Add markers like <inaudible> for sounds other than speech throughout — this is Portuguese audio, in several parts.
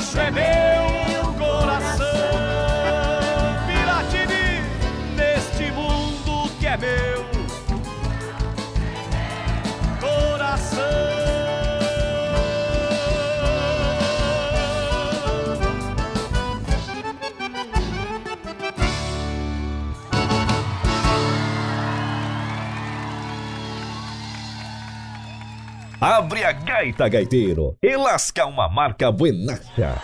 gaúcho Abre a gaita, gaiteiro, e lasca uma marca buenacha.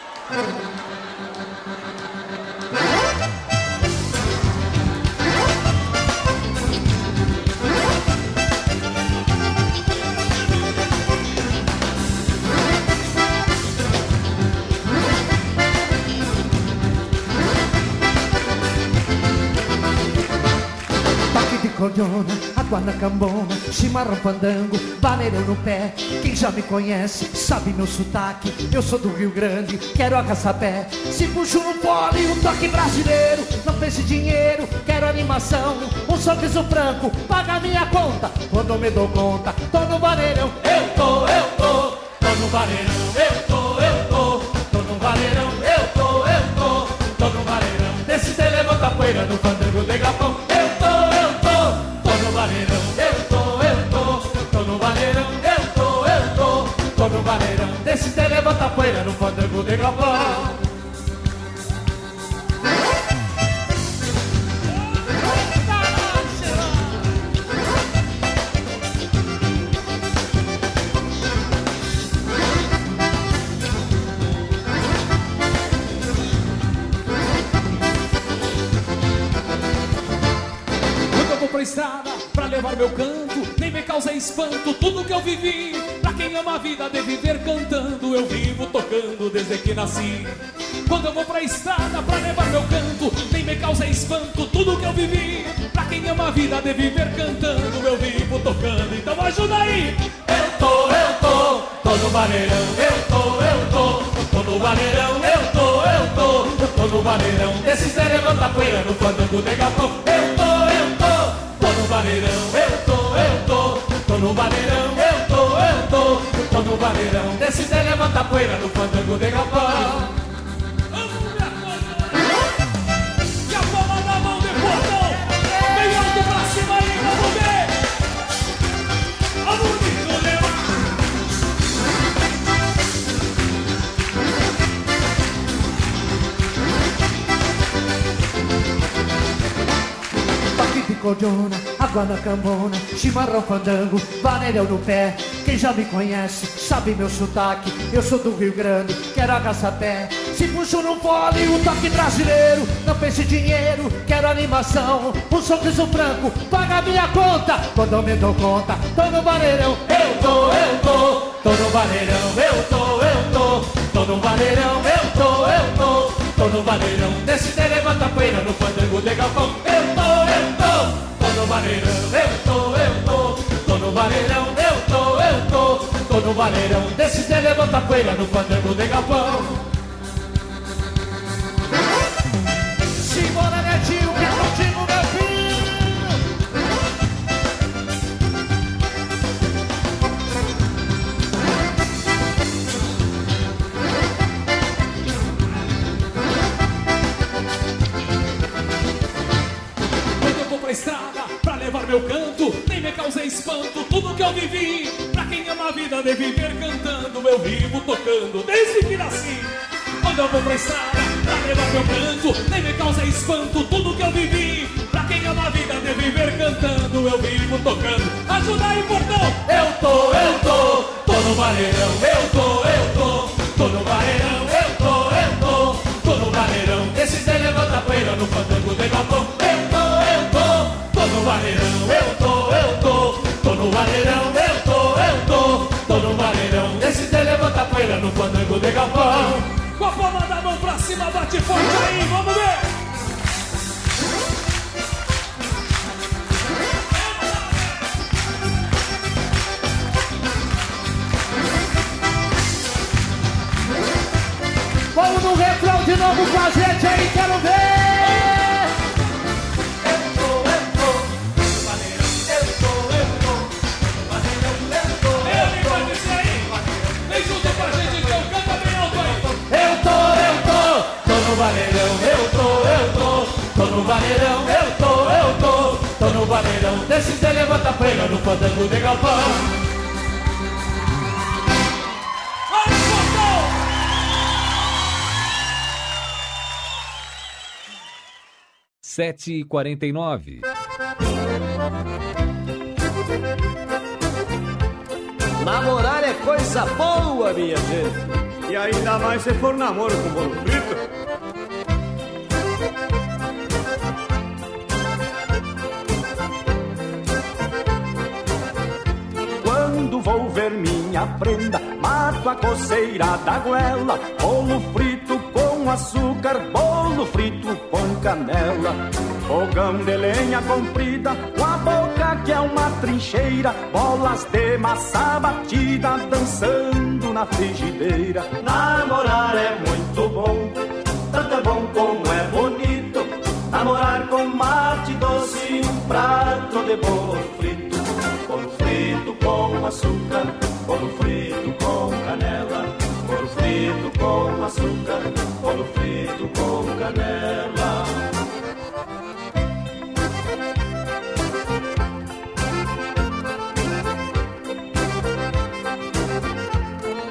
Cordiona, água na cambona, chimarrão pandango, vaneirão no pé. Quem já me conhece sabe meu sotaque. Eu sou do Rio Grande, quero arrasapé. Se puxo no pole, um toque brasileiro. Não pense dinheiro, quero animação. Um sorriso franco, paga minha conta. Quando me dou conta, tô no vaneirão. Eu tô, eu tô, tô no vaneirão. Eu tô, eu tô, tô no vaneirão. Eu tô, eu tô, tô no vaneirão. Desse te levanta poeira no fandango de Gapão. Levanta poeira no fandango de estrada pra levar meu canto, nem me causa espanto tudo que eu vivi. Quem ama a vida de viver cantando, eu vivo tocando desde que nasci. Quando eu vou pra estrada pra levar meu canto, nem me causa espanto tudo que eu vivi. Pra quem ama a vida de viver cantando, eu vivo tocando. Então ajuda aí! Eu tô, eu tô, tô no vaneirão. Eu tô, eu tô, tô no vaneirão. Eu tô, eu tô, tô no vaneirão. Desse Zé levanta poeira no fandango de Gapão. Eu tô, eu tô, tô no vaneirão. Eu tô, eu tô, tô no vaneirão. Tô no vaneirão. Desse Zé levanta poeira no fandango de Gapão. Cordiona, água na cambona, chimarrão fandango, vaneirão no pé. Quem já me conhece sabe meu sotaque. Eu sou do Rio Grande, quero agaçapé. Se puxo no fole, um toque brasileiro. Não pense dinheiro, quero animação. Um sorriso franco, paga minha conta. Quando eu me dou conta, tô no vaneirão. Eu tô, eu tô, tô no vaneirão. Eu tô, eu tô, tô no vaneirão. Eu tô, eu tô, tô no vaneirão. Desse te levanta poeira no fandango de galpão. Eu tô, vaneirão. Eu tô, eu tô, tô no vaneirão. Eu tô, eu tô, tô no vaneirão. Desse te levanta poeira no fandango de galpão. Simbora, netinho, que é contigo, meu pra estrada levar meu canto, nem me causa espanto tudo que eu vivi. Pra quem ama a vida de viver cantando, eu vivo tocando desde que nasci. Quando eu vou pra estrada pra levar meu canto, nem me causa espanto tudo que eu vivi. Pra quem ama a vida de viver cantando, eu vivo tocando. Ajuda aí, portão! Eu tô, eu tô, tô no vaneirão. Eu tô, bate forte aí, vamos ver! Vamos no refrão de novo com a gente aí, quero ver! No vaneirão, eu tô, eu tô, tô no vaneirão, eu tô, eu tô, tô no vaneirão, desses de levanta prega no fandango de galpão. Sete e quarenta e nove. Namorar é coisa boa, minha gente. E ainda mais se for namoro com bolo frito. Minha prenda, mato a coceira da goela, bolo frito com açúcar, bolo frito com canela. Fogão de lenha comprida, com a boca que é uma trincheira, bolas de massa batida dançando na frigideira. Namorar é muito bom, tanto é bom como é bonito. Namorar com mate doce e um prato de bolo frito. Bolo frito com açúcar, bolo frito com canela. Bolo frito com açúcar, bolo frito com canela.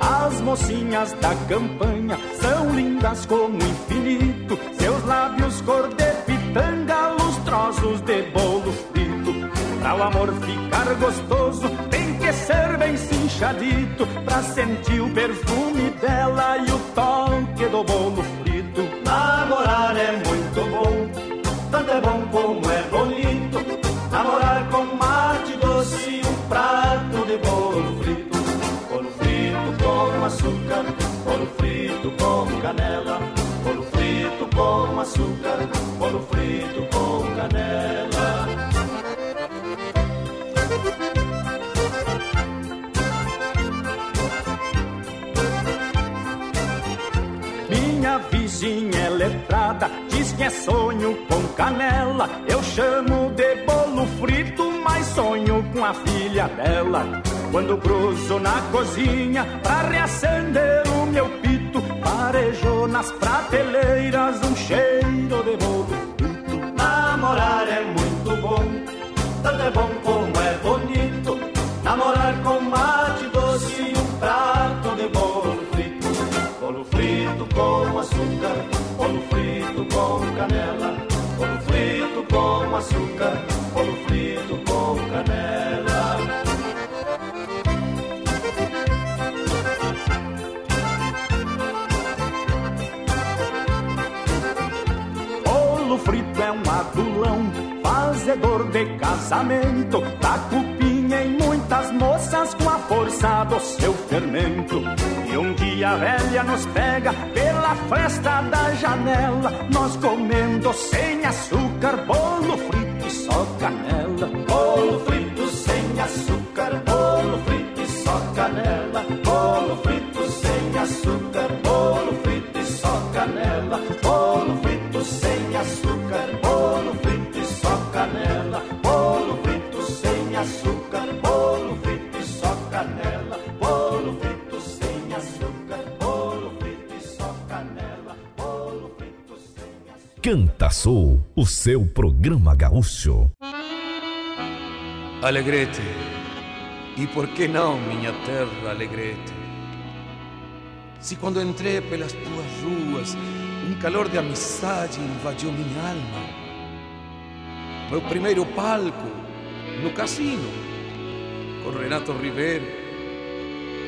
As mocinhas da campanha são lindas como infinito. Seus lábios cor de pitanga, lustrosos de bolo. Pra o amor ficar gostoso, tem que ser bem cinchadito. Pra sentir o perfume dela e o toque do bolo frito. Namorar é muito bom, tanto é bom como é bonito. Namorar com mate doce e um prato de bolo frito. Bolo frito com açúcar, bolo frito com canela. Bolo frito com açúcar, vizinha é letrada, diz que é sonho com canela. Eu chamo de bolo frito, mas sonho com a filha dela. Quando cruzo na cozinha pra reacender o meu pito, parejou nas prateleiras um cheiro de bolo frito. Namorar é muito bom, tanto é bom como é bonito. Namorar com mate açúcar, bolo frito com canela. Bolo frito com açúcar, bolo frito com canela. Bolo frito é um adulão, fazedor de casamento. Dá cupinha em muitas moças com a força do seu fermento. E um dia a velha nos pega pela fresta da janela. Nós comendo sem açúcar, bolo frito e só canela. Bolo frito sem açúcar, bolo frito e só canela. Sem açúcar. Canta Sul, o seu programa gaúcho. Alegrete, e por que não, minha terra Alegrete? Se quando entrei pelas tuas ruas, um calor de amizade invadiu minha alma. Meu primeiro palco no cassino, com Renato Ribeiro.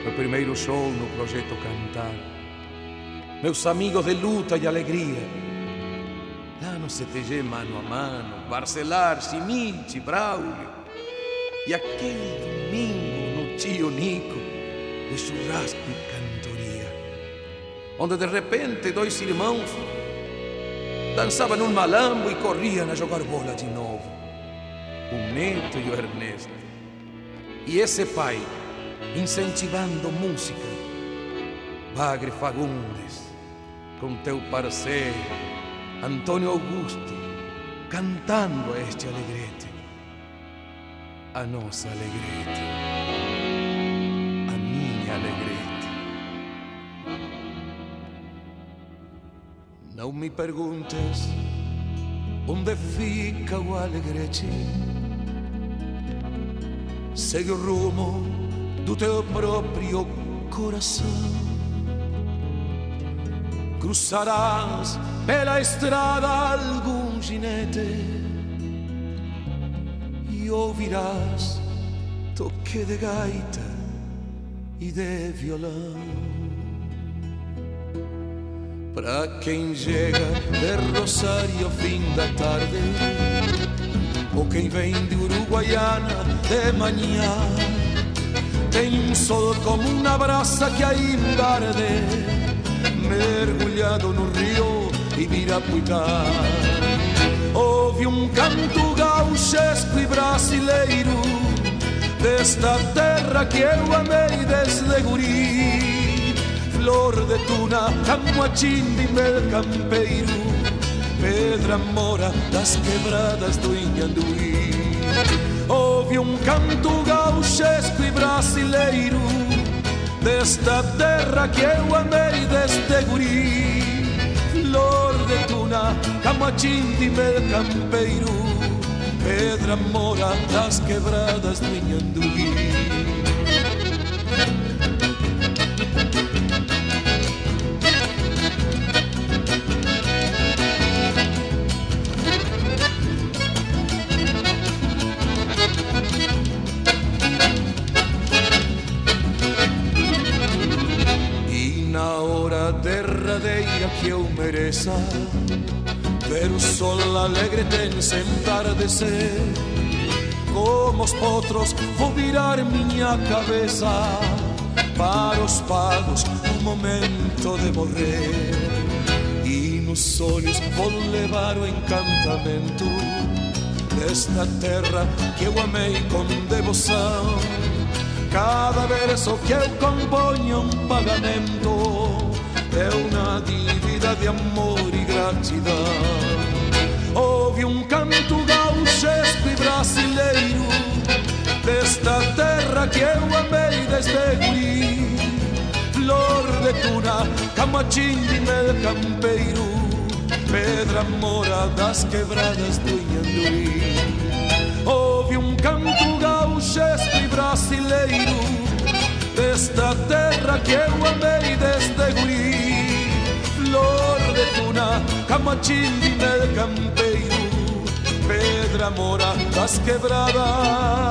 Meu primeiro show no projeto Cantar. Meus amigos de luta e alegria. Lá no CTG mano a mano, Barcelar, Simite, Braulio. E aquele domingo no tio Nico, de churrasco e cantoria, onde de repente dois irmãos dançavam um malambo e corriam a jogar bola de novo. O Neto e o Ernesto. E esse pai incentivando música. Bagre Fagundes, com teu parceiro, Antônio Augusto, cantando este alegrete a nossa alegrete, a minha alegrete. Não me perguntes onde fica o alegrete. Segue o rumo do teu próprio coração. Cruzarás pela estrada algum ginete e ouvirás toque de gaita e de violão. Pra quem chega de Rosário fim da tarde Ou quem vem de Uruguaiana de manhã Tem um sol como uma brasa que ainda arde Mergulhado no rio Ibirapuitá Houve um canto gauchesco e brasileiro Desta terra que eu amei desde guri flor de tuna, camuachim de mel campeiro, pedra mora das quebradas do Inhanduí. Houve um canto gauchesco e brasileiro, desta terra que eu amei deste guri. Flor de tuna, camuachim de campeiro, pedra mora das quebradas do Inhanduí. Que eu mereça Ver o sol alegre tem sempre entardecer Como os potros vou virar minha cabeça. Para os pagos no momento de morrer. E nos sonhos vou levar o encantamento Desta terra que eu amei com devoção. Cada verso que eu componho é um pagamento é uma dívida de amor e gratidão. Houve um canto gauchesco e brasileiro desta terra que eu amei desde guri. Flor de tuna, camachim de mel campeiro, pedra mora das quebradas do Inhanduí. Houve um canto gauchesco e brasileiro desta terra que eu amei desde guri flor de tuna, camachim del campeiro, pedra mora das quebradas.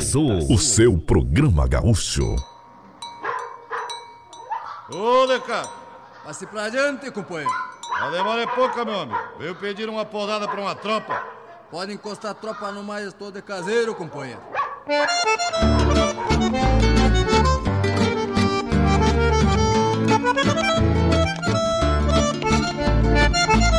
Sul, o seu programa gaúcho. Deca! Passe pra adiante, companheiro. A demora é pouca, meu amigo. Veio pedir uma posada pra uma tropa. Pode encostar a tropa no mais todo caseiro, companheiro. estava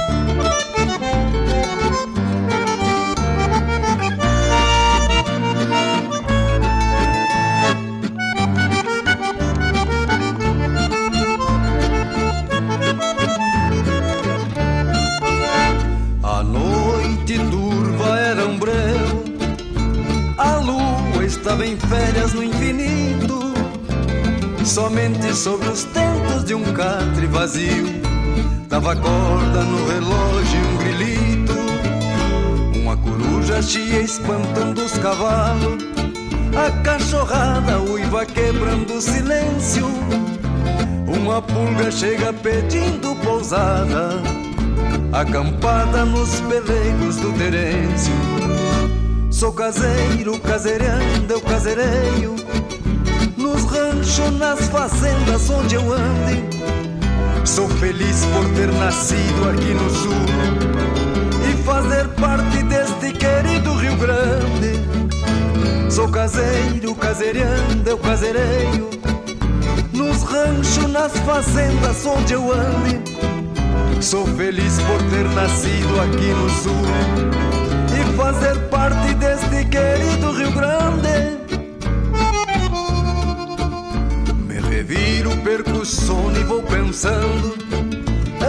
em férias no infinito, somente sobre os tentos de um catre vazio. Dava corda no relógio um grilito, uma coruja chia espantando os cavalos, a cachorrada uiva quebrando o silêncio. Uma pulga chega pedindo pousada, acampada nos pelegos do Terêncio. Sou caseiro, caseirando, eu caseireio Nos ranchos, nas fazendas onde eu ande Sou feliz por ter nascido aqui no sul E fazer parte deste querido Rio Grande. Sou caseiro, caseirando, eu caseireio Nos ranchos, nas fazendas onde eu ande Sou feliz por ter nascido aqui no sul fazer parte deste querido Rio Grande. Me reviro, perco o sono e vou pensando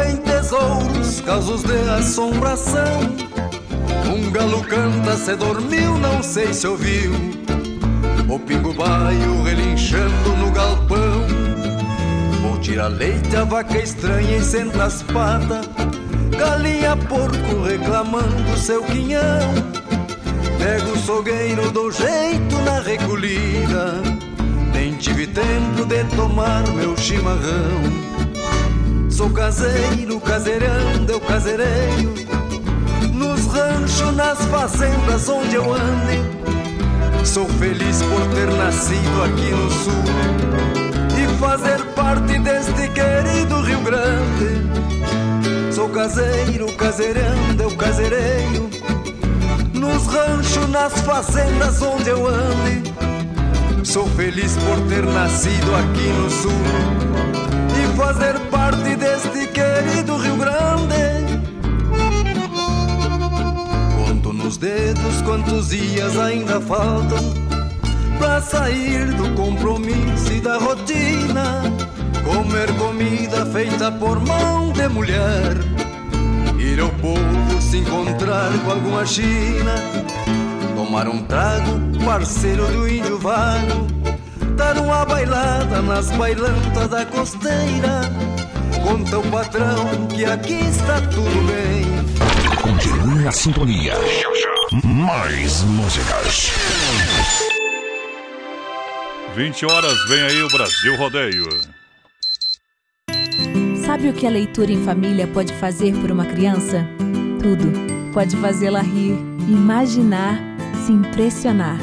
em tesouros casos de assombração. Um galo canta, se dormiu, não sei se ouviu. O pingo baio relinchando no galpão. Vou tirar leite, a vaca estranha e senta as patas. Galinha, porco reclamando seu quinhão. Pego o sogueiro, dou jeito na recolhida. Nem tive tempo de tomar meu chimarrão. Sou caseiro, caseirão, deu caseireiro. Nos ranchos, nas fazendas onde eu ande. Sou feliz por ter nascido aqui no sul e fazer parte deste querido Rio Grande. Sou caseiro, caseirão, deu caseireiro. Nos ranchos, nas fazendas onde eu ande. Sou feliz por ter nascido aqui no sul e fazer parte deste querido Rio Grande. Conto nos dedos quantos dias ainda faltam pra sair do compromisso e da rotina. Comer comida feita por mão de mulher. Ir ao povo se encontrar com alguma china. Tomar um trago, parceiro do índio vago. Dar uma bailada nas bailantas da costeira. Conta o patrão que aqui está tudo bem. Continue na sintonia. Mais músicas. 20 horas, vem aí o Brasil Rodeio. Sabe o que a leitura em família pode fazer por uma criança? Tudo. Pode fazê-la rir, imaginar, se impressionar.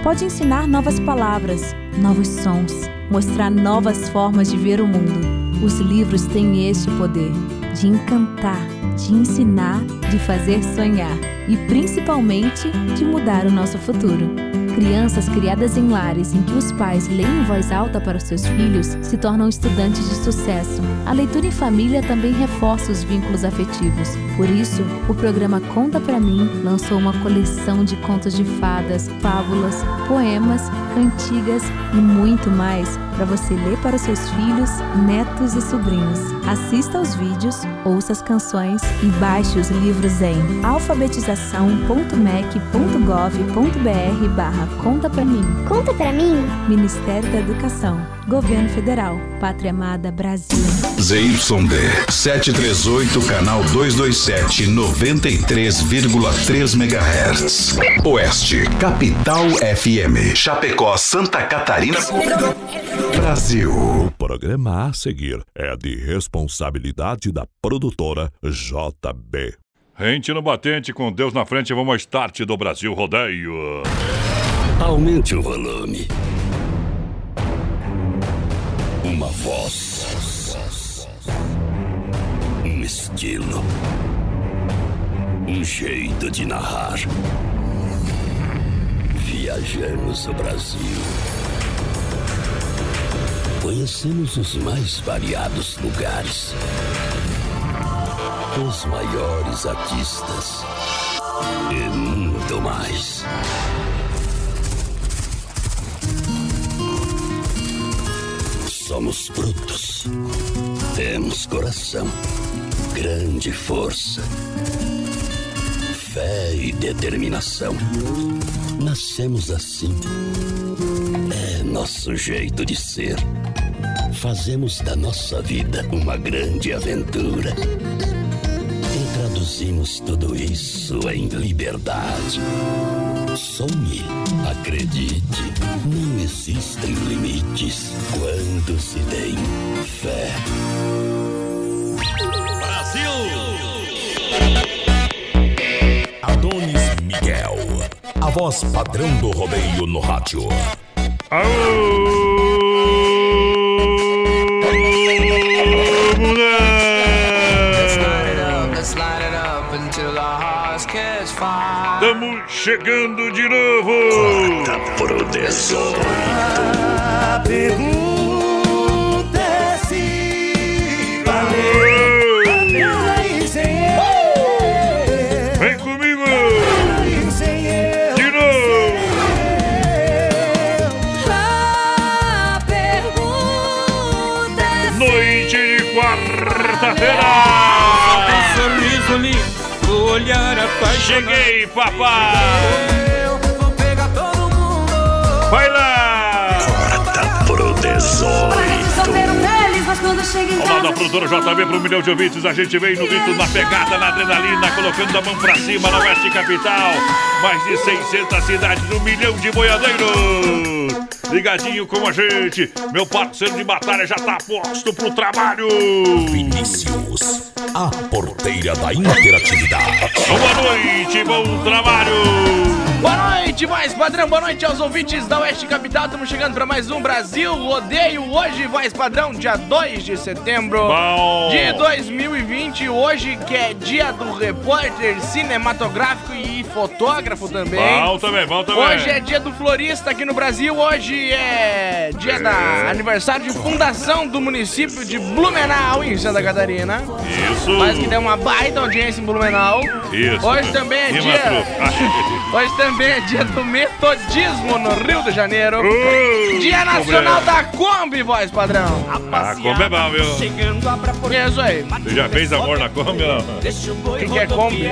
Pode ensinar novas palavras, novos sons, mostrar novas formas de ver o mundo. Os livros têm este poder de encantar, de ensinar, de fazer sonhar e principalmente de mudar o nosso futuro. Crianças criadas em lares em que os pais leem em voz alta para os seus filhos se tornam estudantes de sucesso. A leitura em família também reforça os vínculos afetivos. Por isso, o programa Conta Pra Mim lançou uma coleção de contos de fadas, fábulas, poemas, cantigas e muito mais para você ler para os seus filhos, netos e sobrinhos. Assista aos vídeos, ouça as canções e baixe os livros em alfabetização.mec.gov.br barra Conta Pra Mim. Conta Pra Mim? Ministério da Educação. Governo Federal. Pátria Amada Brasil. ZYD 738, canal 227, 93,3 MHz. Oeste, Capital FM. Chapecó, Santa Catarina. Brasil. O programa a seguir é de responsabilidade da produtora JB. Rente no batente, com Deus na frente, vamos ao start do Brasil Rodeio. Aumente o volume. Uma voz. Um estilo. Um jeito de narrar. Viajamos o Brasil. Conhecemos os mais variados lugares. Os maiores artistas. E muito mais. Somos brutos. Temos coração. Grande força. Fé e determinação. Nascemos assim. Nosso jeito de ser. Fazemos da nossa vida uma grande aventura. E traduzimos tudo isso em liberdade. Sonhe, acredite, não existem limites quando se tem fé. Adonis Miguel, a voz padrão do rodeio no rádio. Estamos chegando de novo. Pro 18. Olhar apaixonado. Cheguei, papai! Eu vou pegar todo mundo. Vai lá! Corta pro 18. Olá da produtora JB para um milhão de ouvintes. A gente vem no grito, na pegada, na adrenalina, colocando a mão pra cima na Oeste Capital. Mais de 600 cidades, um milhão de boiadeiros. Ligadinho com a gente. Meu parceiro de batalha já tá posto pro trabalho. Vinícius, a porteira da interatividade. Boa noite, bom trabalho. Boa noite, voz padrão. Boa noite aos ouvintes da Oeste Capital. Estamos chegando para mais um Brasil Rodeio. Hoje, voz padrão, dia 2 de setembro Bom. de 2020. Hoje, que é dia do repórter cinematográfico e fotógrafo também. Bom também, bom também. Hoje é dia do florista aqui no Brasil. Hoje é dia da aniversário de fundação do município de Blumenau, em Santa Catarina. Isso. Mas que deu uma baita audiência em Blumenau. Isso. Hoje também é dia. <laughs> Hoje também é dia do metodismo no Rio de Janeiro. Uh, dia nacional problema. da Kombi, voz padrão. Ah, como é bom, viu? É isso aí. Você já fez amor na Kombi ou não? O que, que é Kombi?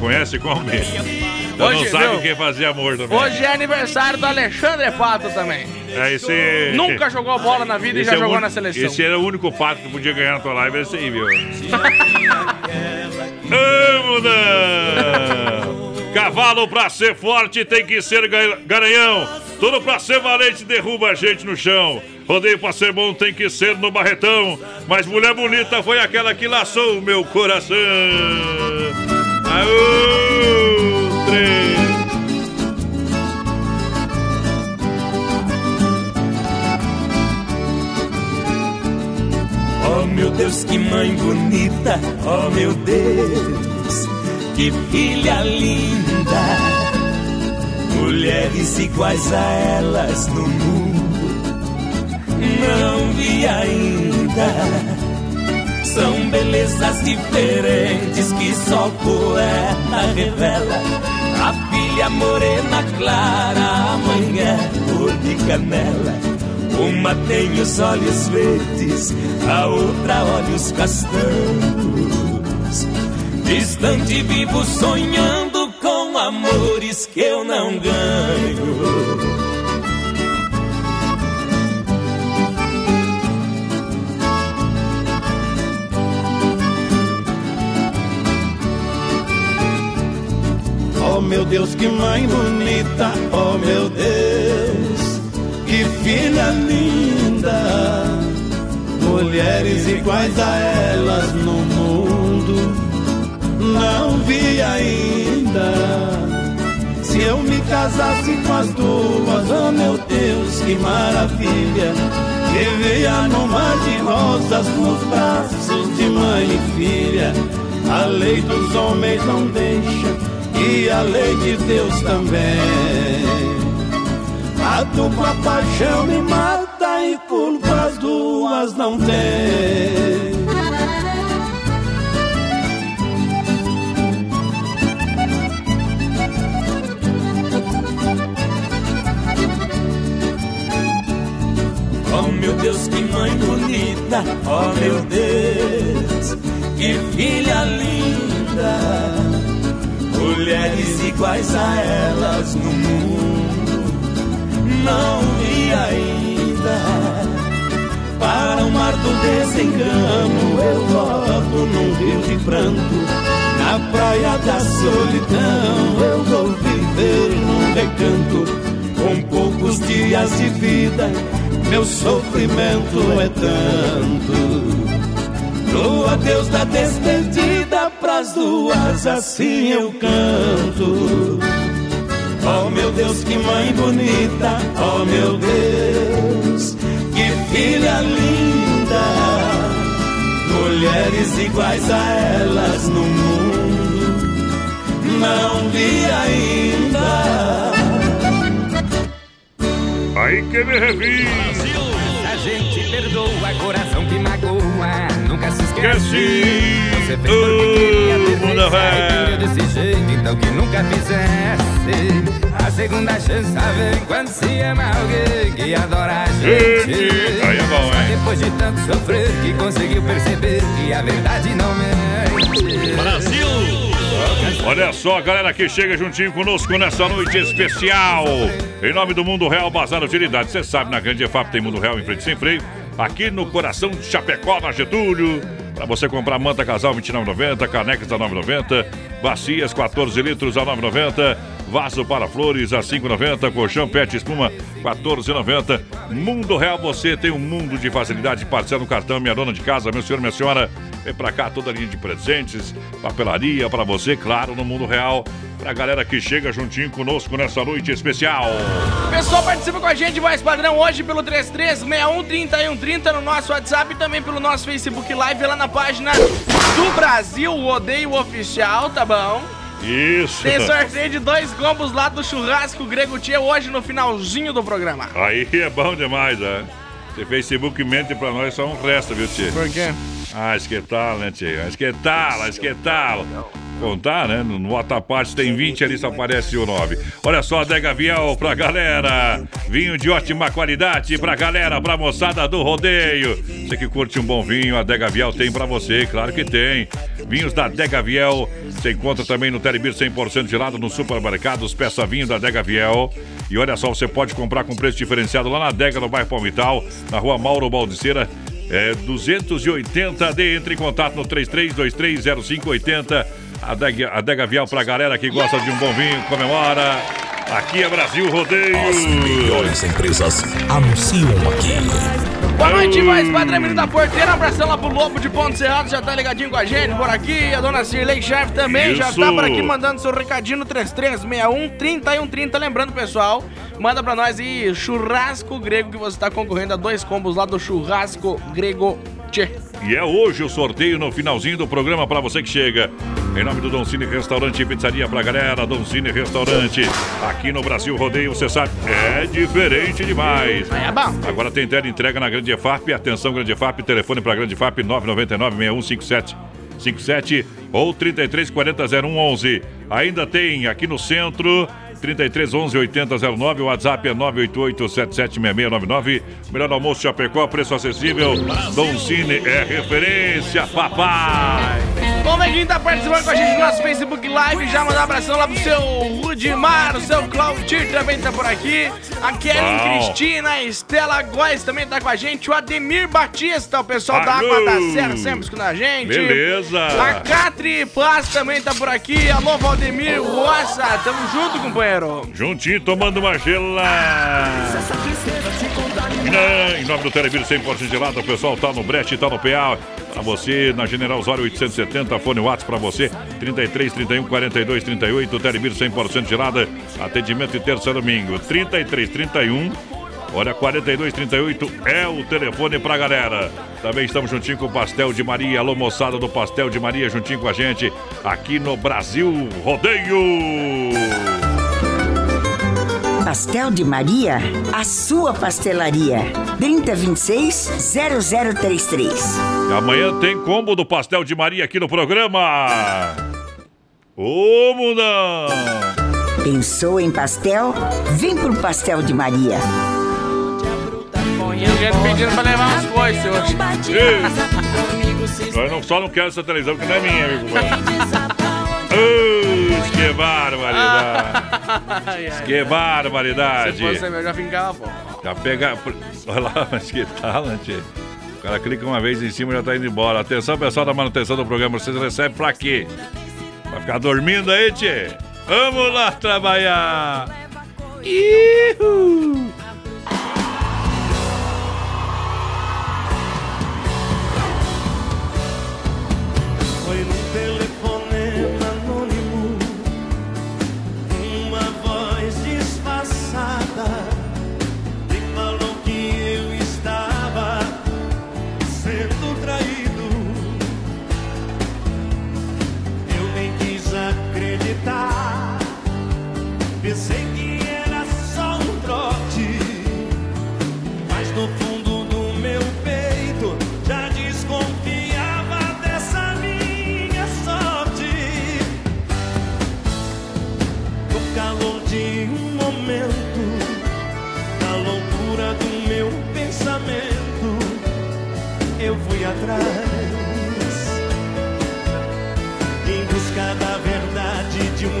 Conhece Kombi? Então não Hoje, sabe o que é fazer amor também. Hoje é aniversário do Alexandre Pato também. É esse. Nunca jogou bola na vida e esse já é jogou único- na seleção. Esse era o único pato que podia ganhar na tua live, esse aí, viu? <laughs> Vamos não! Cavalo pra ser forte tem que ser ga- garanhão. Tudo pra ser valente derruba a gente no chão. Rodeio pra ser bom tem que ser no barretão. Mas mulher bonita foi aquela que laçou o meu coração. Aô, três. Oh meu Deus, que mãe bonita, oh meu Deus, que filha linda. Mulheres iguais a elas no mundo, não vi ainda. São belezas diferentes que só poeta revela. A filha morena clara, a mãe é cor de canela. Uma tem os olhos verdes, a outra olhos castanhos. Distante vivo sonhando com amores que eu não ganho. Meu Deus, que mãe bonita, oh meu Deus, que filha linda. Mulheres iguais a elas no mundo, não vi ainda. Se eu me casasse com as duas, oh meu Deus, que maravilha. Vivia no mar de rosas, nos braços de mãe e filha. A lei dos homens não deixa e a lei de Deus também. A dupla paixão me mata e culpa as duas não tem. Oh meu Deus, que mãe bonita, oh meu Deus, que filha linda. Mulheres iguais a elas no mundo, não vi ainda. Para o mar do desengano, eu volto num rio de pranto. Na praia da solidão, eu vou viver num recanto. Com poucos dias de vida, meu sofrimento é tanto. No adeus da despedida pras duas, assim eu canto. Oh meu Deus, que mãe bonita, oh meu Deus, que filha linda. Mulheres iguais a elas no mundo, não vi ainda. Aí que me revi. A gente perdoa, coração que magoa, nunca se esquece. Você fez porque queria ter mundo feito, aí desse jeito, então que nunca fizesse. A segunda chance vem quando se ama alguém que adora a gente. Aí é bom, hein? depois de tanto sofrer que conseguiu perceber que a verdade não mente. Brasil! só, galera que chega juntinho conosco nessa noite especial. Em nome do Mundo Real Bazar Utilidade. Você sabe, na Grande EFAP tem Mundo Real em frente sem freio. Aqui no coração de Chapecó, na Getúlio. Para você comprar manta casal 29,90, canecas a 9,90, bacias 14 litros a 9,90, vaso para flores a 5,90, colchão pet espuma 14,90. Mundo Real, você tem um mundo de facilidade. Parcela no cartão, minha dona de casa, meu senhor, minha senhora. Vem pra cá toda a linha de presentes, papelaria para você, claro, no Mundo Real. Pra galera que chega juntinho conosco nessa noite especial. Pessoal, participa com a gente, mais padrão, hoje pelo 33613130 no nosso WhatsApp e também pelo nosso Facebook Live lá na página do Brasil Rodeio Oficial, tá bom? Isso. Tem sorteio de dois combos lá do churrasco grego Tia hoje no finalzinho do programa. Aí é bom demais, né? Se Facebook mente pra nós, só um resto, viu, Tio? Por quê? Ah, esquetala, né, Tio? Esquetala, esquetala. Contar, né? No WhatsApp parte tem 20, ali só aparece o 9. Olha só, Adega Viel pra galera. Vinho de ótima qualidade pra galera, pra moçada do rodeio. Você que curte um bom vinho, a Adega Viel tem pra você, claro que tem. Vinhos da Adega Viel, você encontra também no Telebir 100% gelado nos supermercados, peça vinho da Adega Viel. E olha só, você pode comprar com preço diferenciado lá na Adega, no bairro Palmital, na rua Mauro Baldiceira, é 280 D. Entre em contato no 33230580. Adega, Adega Vial pra galera que gosta de um bom vinho, comemora. Aqui é Brasil Rodeio. As melhores empresas anunciam aqui. Boa noite, mais padrão menino da porteira. Abração lá pro Lobo de Ponto Cerrado, já tá ligadinho com a gente por aqui. A dona Cirlei Chefe também já Isso. tá por aqui mandando seu recadinho no 3361 3130. Lembrando, pessoal, manda pra nós aí churrasco grego que você tá concorrendo a dois combos lá do churrasco grego Tchê. E é hoje o sorteio no finalzinho do programa para você que chega. Em nome do Don Cine Restaurante e Pizzaria pra galera, Don Cine Restaurante. Aqui no Brasil Rodeio, você sabe, é diferente demais. É bom. Agora tem tela entrega na Grande EFAP. Atenção, Grande EFAP, telefone para Grande EFAP 999-6157. 57 ou 3340-0111. Ainda tem aqui no centro 33 11 80 09. O WhatsApp é 988 776699. Melhor almoço Chapecó, preço acessível. Dom Cine é referência, papai. Bom, Neguinho tá participando com a gente no nosso Facebook Live. Já mandar um abração lá pro seu Rudimar, o seu Claudir também tá por aqui. A Kellen Bom. Cristina, a Estela Góes também tá com a gente. O Ademir Batista, o pessoal da Alô. Água da Serra, sempre escutando a gente. Beleza. A Catri Paz também tá por aqui. Alô, Valdemir Roça. Tamo junto, companheiro. Juntinho tomando uma gelada. Em nome do Televir 100% gelado, o pessoal tá no brete, tá no PA. Pra você, na General Osório 870, fone WhatsApp pra você, 33 31 42 38, Televir 100% gelada, atendimento de terça a domingo, 33 31 Olha, 4238 é o telefone pra galera. Também estamos juntinho com o Pastel de Maria. Alô, moçada do Pastel de Maria, juntinho com a gente aqui no Brasil Rodeio. Pastel de Maria, a sua pastelaria. 3026-0033. E amanhã tem combo do Pastel de Maria aqui no programa. Ô, mundão! Pensou em pastel? Vem pro Pastel de Maria. Gente pedindo pra levar umas coisas hoje. Eu não, só não quero essa televisão que não é minha, amigo. <laughs> Que barbaridade! <laughs> Que barbaridade! Se fosse eu já ficava, pô. Já pega. Olha lá, <laughs> mas que talent. O cara clica uma vez em cima e já tá indo embora. Atenção, pessoal da manutenção do programa. Vocês recebem pra quê? Pra ficar dormindo aí, tchê? Vamos lá trabalhar! Ihu!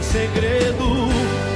Segredo.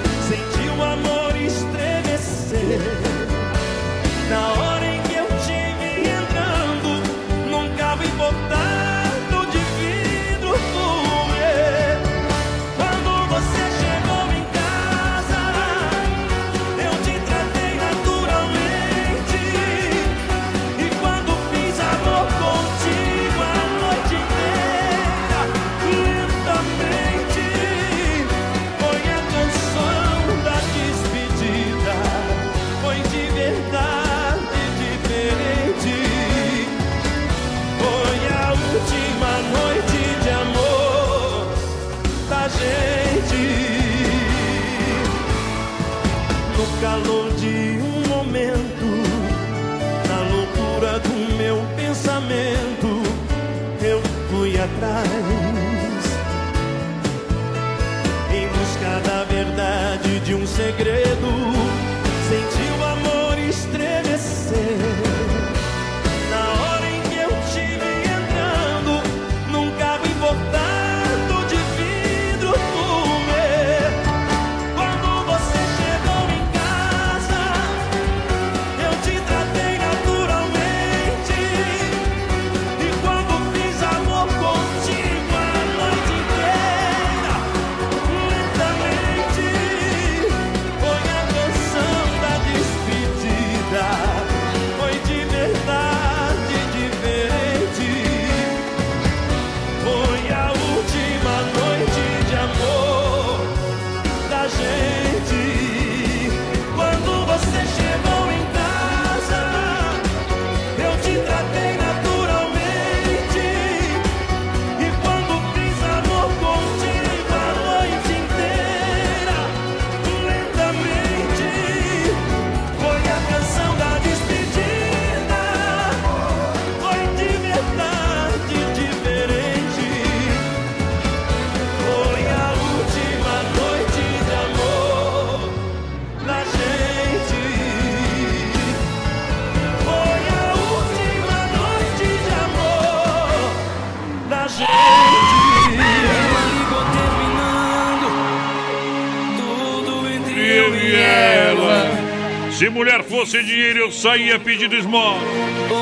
Fosse dinheiro, eu saía pedindo esmola.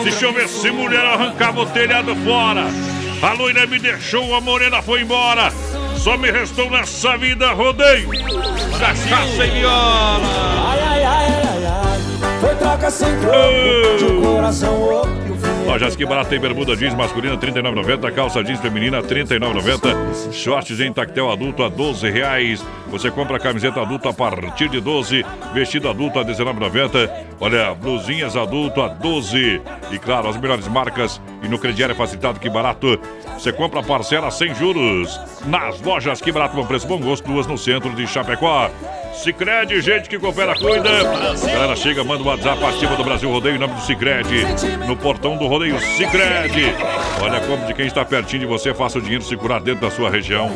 Se chovesse mulher, arrancava o telhado fora. A loira me deixou, a morena foi embora. Só me restou nessa vida rodeio. Cachaça e viola. Ai, ai, ai, ai, ai. Foi troca sem troco de coração outro. Lojas que barato tem bermuda jeans masculina R$ 39,90, calça jeans feminina R$ 39,90, shorts em tactel adulto a 12 reais. Você compra camiseta adulto a partir de 12, vestido adulto a R$ 19,90. Olha, blusinhas adulto a 12. E claro, as melhores marcas e no crediário facilitado que barato. Você compra parcela sem juros. Nas lojas que barato, bom preço, bom gosto, duas no centro de Chapecó. Cicred, gente que coopera, cuida. Galera, chega, manda o WhatsApp, participa do Brasil Rodeio em nome do Cicred. No portão do Rodeio Cicred. Olha como de quem está pertinho de você, faça o dinheiro se curar dentro da sua região.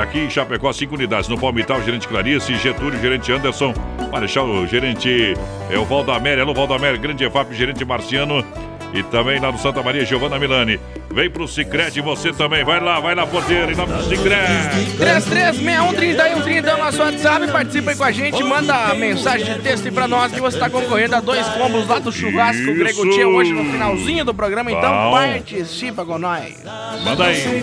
Aqui em Chapecó, cinco unidades. No Palmital, gerente Clarice, Getúlio, gerente Anderson, Marechal, gerente é o Valdamério, alô Valdamério, grande EFAP, gerente Marciano. E também lá no Santa Maria, Giovanna Milani. Vem pro Cicred você também. Vai lá, vai lá, porteiro, em nome do Cicred. 33613130 é o nosso WhatsApp. Participa aí com a gente, manda mensagem de texto aí pra nós que você tá concorrendo a dois combos lá do churrasco Isso. Grego Tia hoje no finalzinho do programa. Então Bom. participa com nós. Manda aí.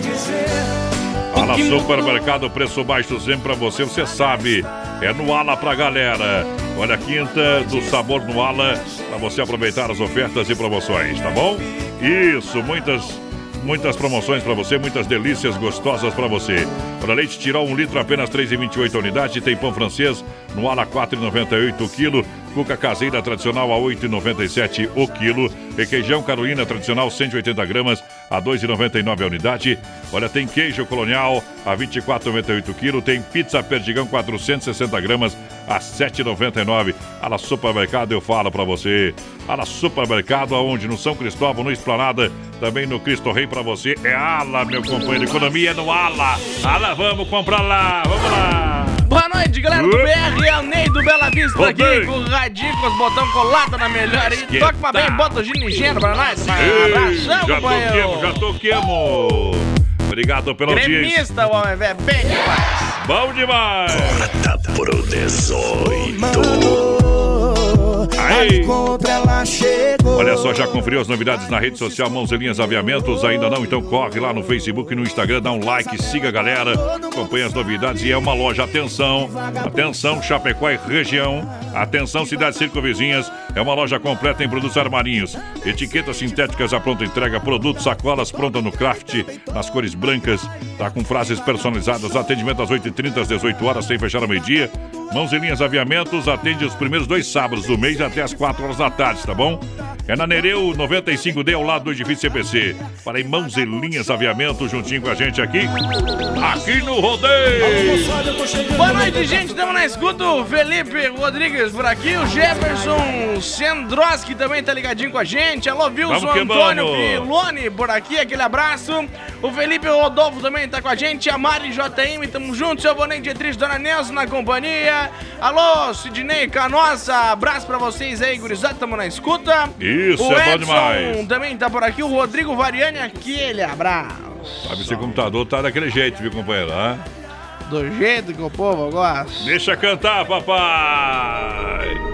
Ala Supermercado, preço baixo sempre pra você, você sabe. É no Ala pra galera. Olha, quinta do sabor no Ala, pra você aproveitar as ofertas e promoções, tá bom? Isso, muitas muitas promoções pra você, muitas delícias gostosas pra você. Para leite tirou um litro apenas 3,28 a unidade, tem pão francês no Ala 4,98 o quilo, cuca caseira tradicional a 8,97 o quilo, requeijão Carolina tradicional 180 gramas a 2,99 a unidade. Olha, tem queijo colonial a 24,98 o quilo, tem pizza perdigão 460 gramas a 7,99. Ala Supermercado, eu falo pra você. Ala Supermercado, aonde? No São Cristóvão, no Esplanada, também no Cristo Rei pra você. É Ala, meu companheiro. Economia é no Ala. Ala, vamos comprar lá. Vamos lá. Boa noite, galera do. BR, é o Ney do Bela Vista aqui, Rodei. com o radinho, com os botão colado na melhor. E Que toca uma bem, bota o gino higiene pra nós. Abração, já companheiro. toquemos, já toquemos. Obrigado pela audiência. Gremista, o homem, velho, bem demais. Bom demais! Corta pro 18. Aí. Encontra ela chegou. Olha só, já conferiu as novidades na rede social Mãos e Linhas Aviamentos? Ainda não? Então corre lá no Facebook e no Instagram, dá um like, siga a galera, acompanha as novidades e é uma loja. Atenção, atenção, Chapecó e região. Atenção, cidades circunvizinhas. É uma loja completa em produtos armarinhos. Etiquetas sintéticas à pronta entrega, produtos, sacolas pronta no craft, nas cores brancas. Tá com frases personalizadas. Atendimento às 8h30, às 18 horas, sem fechar ao meio-dia. Mãos e Linhas Aviamentos atende os primeiros dois sábados do mês até as 4 horas da tarde, tá bom? É na Nereu 95D, ao lado do edifício CPC. Para em Mãos e Linhas Aviamentos, juntinho com a gente aqui, aqui no Rodeio. Boa noite, gente. Estamos na escuta. O Felipe Rodrigues por aqui. O Jefferson Sendroski também tá ligadinho com a gente. Alô, Wilson Antônio. Pilone por aqui. Aquele abraço. O Felipe Rodolfo também tá com a gente. A Mari JM, tamo junto. Seu Bonente Dietrich, Dona Nelson na companhia. Alô, Sidney Canossa. Abraço pra vocês aí, gurizada. Tamo na escuta. Isso, o é bom Edson demais. também tá por aqui. O Rodrigo Variani, aquele abraço. Sabe se o computador tá daquele jeito, viu, companheiro? Hã? Do jeito que o povo gosta. Deixa cantar, papai!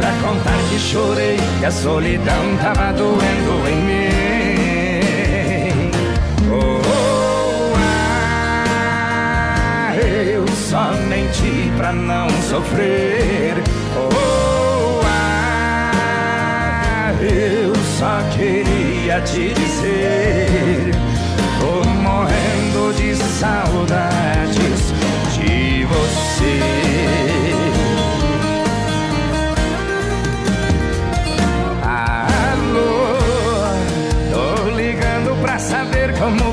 Pra contar que chorei, que a solidão tava doendo em mim. Oh, ah, eu só menti pra não sofrer. Oh, ah, eu só queria te dizer. Tô morrendo de saudades de você.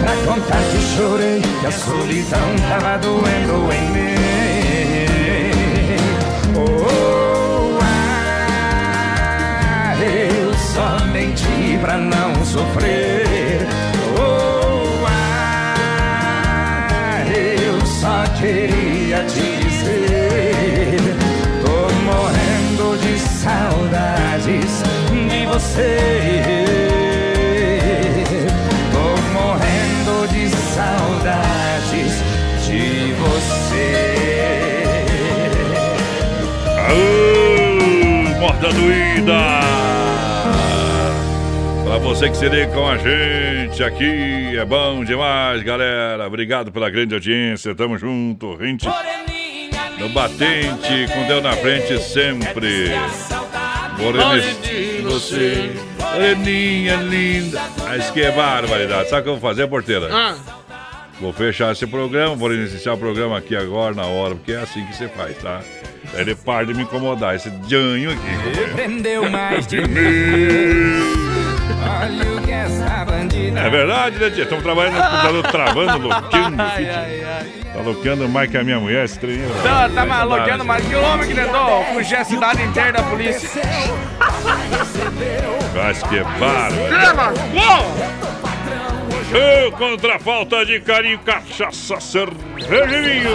pra contar que chorei, que a solidão tava doendo em mim Oh, ah, eu só menti pra não sofrer Oh, ah, eu só queria te dizer Tô morrendo de saudades de você. Doída! Pra você que se liga com a gente aqui, é bom demais, galera. Obrigado pela grande audiência, tamo junto, gente. No batente, com Deus na frente sempre. Morena de você, moreninha linda. Mas que barbaridade. Sabe o que eu vou fazer, porteira? Ah. Vou fechar esse programa, vou iniciar o programa aqui agora, na hora, porque é assim que você faz, tá? Ele para de me incomodar, esse janho aqui. Prendeu mais de <laughs> mim. Olha o que essa bandida. É verdade, né, tia? Estamos trabalhando <laughs> no computador travando, bloqueando, filho. Tá bloqueando mais que a minha mulher, esse trem. Tá, tá maloqueando mais que o homem que tentou fugir a cidade inteira da polícia. Mas que é bárbaro. Ô, contra a falta de carinho, cachaça, cerveja e vinho.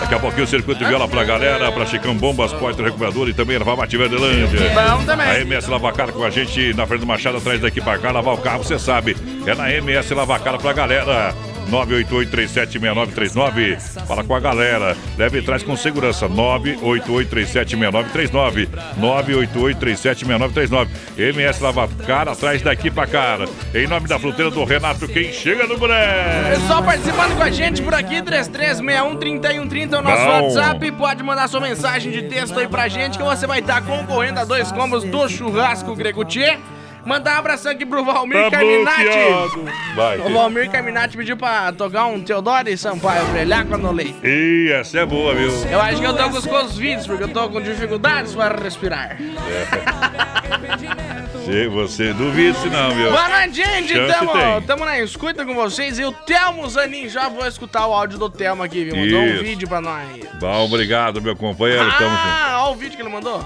Daqui a pouquinho o circuito viola pra galera, pra Chicão Bombas, Porto Recuperador e também Mate Verdelândia. Bom também. A MS Lavacar com a gente na Fernando Machado, atrás daqui pra cá, lavar o carro, você sabe. É na MS Lavacar pra galera. 988-376939. Fala com a galera. Leve e traz com segurança. 988-376939. 988-376939. MS Lavacar, atrás daqui pra cá. Em nome da fruteira do Renato, quem chega no Bré. Pessoal participando com a gente por aqui, 3361-3130 é o nosso Bom. WhatsApp. Pode mandar sua mensagem de texto aí pra gente que você vai estar concorrendo a dois combos do churrasco Gregutier. Mandar um abração aqui pro Valmir Tá bloqueado. Vai. O Valmir Carminati pediu pra tocar um Teodoro e Sampaio pra ele, no leite. Ih, essa é boa, viu? Eu acho que eu tô com os vídeos, porque eu tô com dificuldades para respirar. <laughs> Se você duvida, se não, viu? Boa noite, gente! Chance Tamo, tem. tamo na escuta com vocês. E o Telmo Zanin, já vou escutar o áudio do Telmo aqui, viu? Mandou um Isso. vídeo pra nós. Bom, obrigado, meu companheiro. Tamo junto. Ah, olha o vídeo que ele mandou.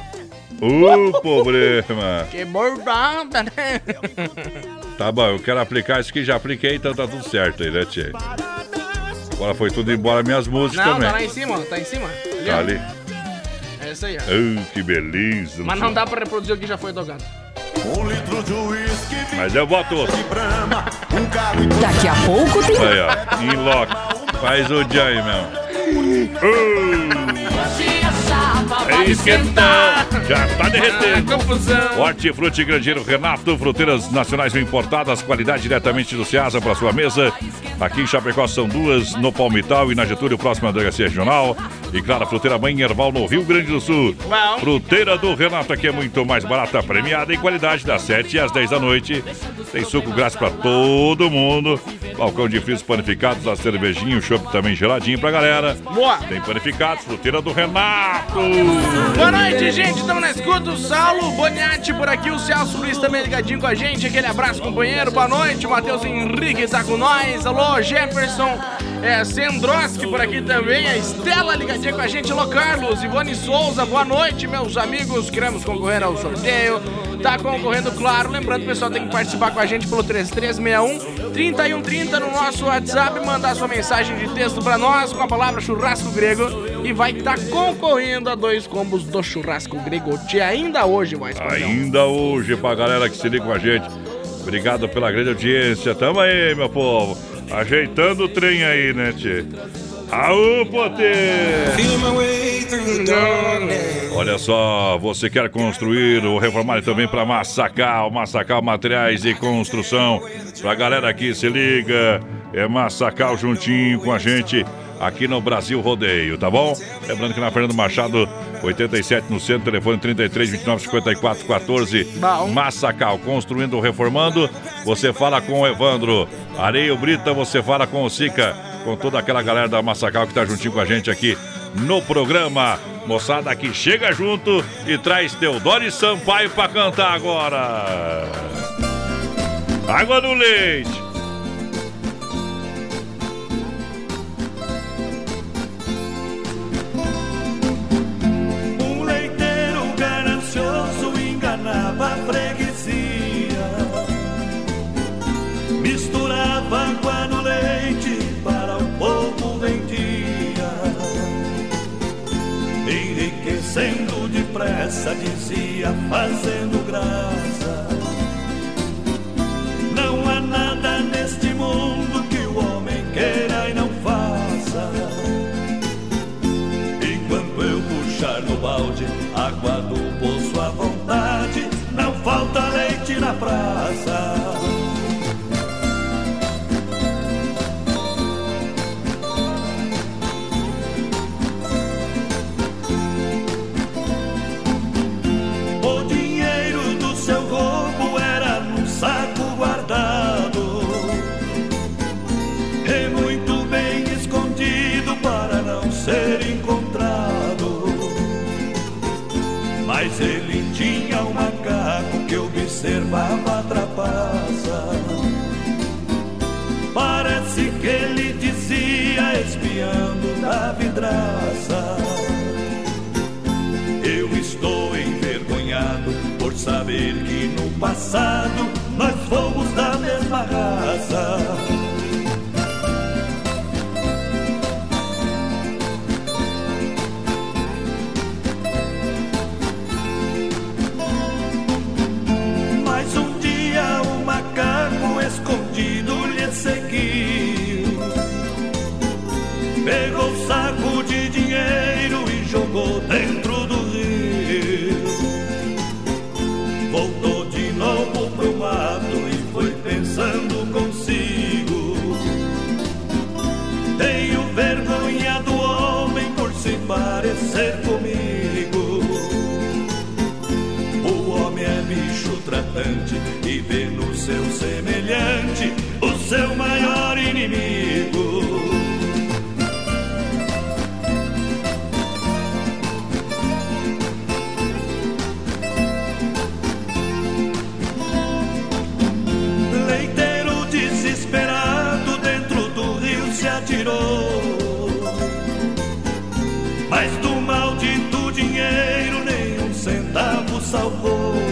O problema. Que bordada, né? Tá bom, eu quero aplicar isso que já apliquei, então tá tudo certo aí, né, Tchê? Agora foi tudo embora minhas músicas Não, também. tá lá em cima, tá em cima. Ali, Tá ó. ali. É isso aí, ó. Ah, que beleza. Mas não dá pra reproduzir o que já foi tocado. Um litro de uísque, Mas eu boto outro. Daqui a pouco tem. Aí, ó. Em loco. Faz o Jay mesmo. É esquentar. Já tá derretendo. Confusão. Hortifruti Grangeiro Renato, fruteiras nacionais importadas, qualidade diretamente do Ceasa para sua mesa. Aqui em Chapecó são duas, no Palmital e na Getúlio, próxima delegacia regional. E claro, a fruteira Mãe Erval no Rio Grande do Sul. Bom. Fruteira do Renato aqui é muito mais barata, premiada em qualidade, das 7 às 10 da noite. Tem suco grátis para todo mundo. Balcão de frios panificados, a cervejinha, o chopp também geladinho pra galera. Boa. Tem panificados, fruteira do Renato. Boa noite, gente. Estamos na escuta. O Saulo Boniati por aqui. O Celso Luiz também ligadinho com a gente. Aquele abraço, companheiro. Boa noite. O Matheus Henrique tá com nós. Alô, Jefferson é, Sendroski por aqui também. A Estela ligadinha com a gente. Alô, Carlos. Ivone Souza. Boa noite, meus amigos. Queremos concorrer ao sorteio. Tá concorrendo, claro. Lembrando, o pessoal tem que participar com a gente pelo 3361 3130 no nosso WhatsApp. Mandar sua mensagem de texto pra nós com a palavra churrasco grego. E vai estar concorrendo a dois combos do churrasco grego. Tia, ainda hoje, mais. Ainda hoje, pra galera que se liga com a gente. Obrigado pela grande audiência. Tamo aí, meu povo. Ajeitando o trem aí, né, Tchê? Aô, Potê! Olha só, você quer construir ou reformar também para Massacal, Massacal Materiais e Construção. Pra galera aqui, se liga, é Massacal juntinho com a gente aqui no Brasil Rodeio, tá bom? Lembrando que na Fernando Machado, 87 no centro, telefone 33 29 54 14. Massacal, construindo ou reformando, você fala com o Evandro. Areio Brita, você fala com o Sica, com toda aquela galera da Massacal que tá juntinho com a gente aqui no programa. Moçada que chega junto e traz Teodoro e Sampaio pra cantar agora. Água no leite. Freguesia. Misturava água no leite para o povo vendia. Enriquecendo depressa, dizia, fazendo graça. Não há nada neste mundo que o homem queira e não faça. Enquanto eu puxar no balde água tinha um macaco que observava a trapaça. Parece que ele dizia espiando da vidraça. Eu estou envergonhado por saber que no passado, nós fomos da mesma raça. Salvou.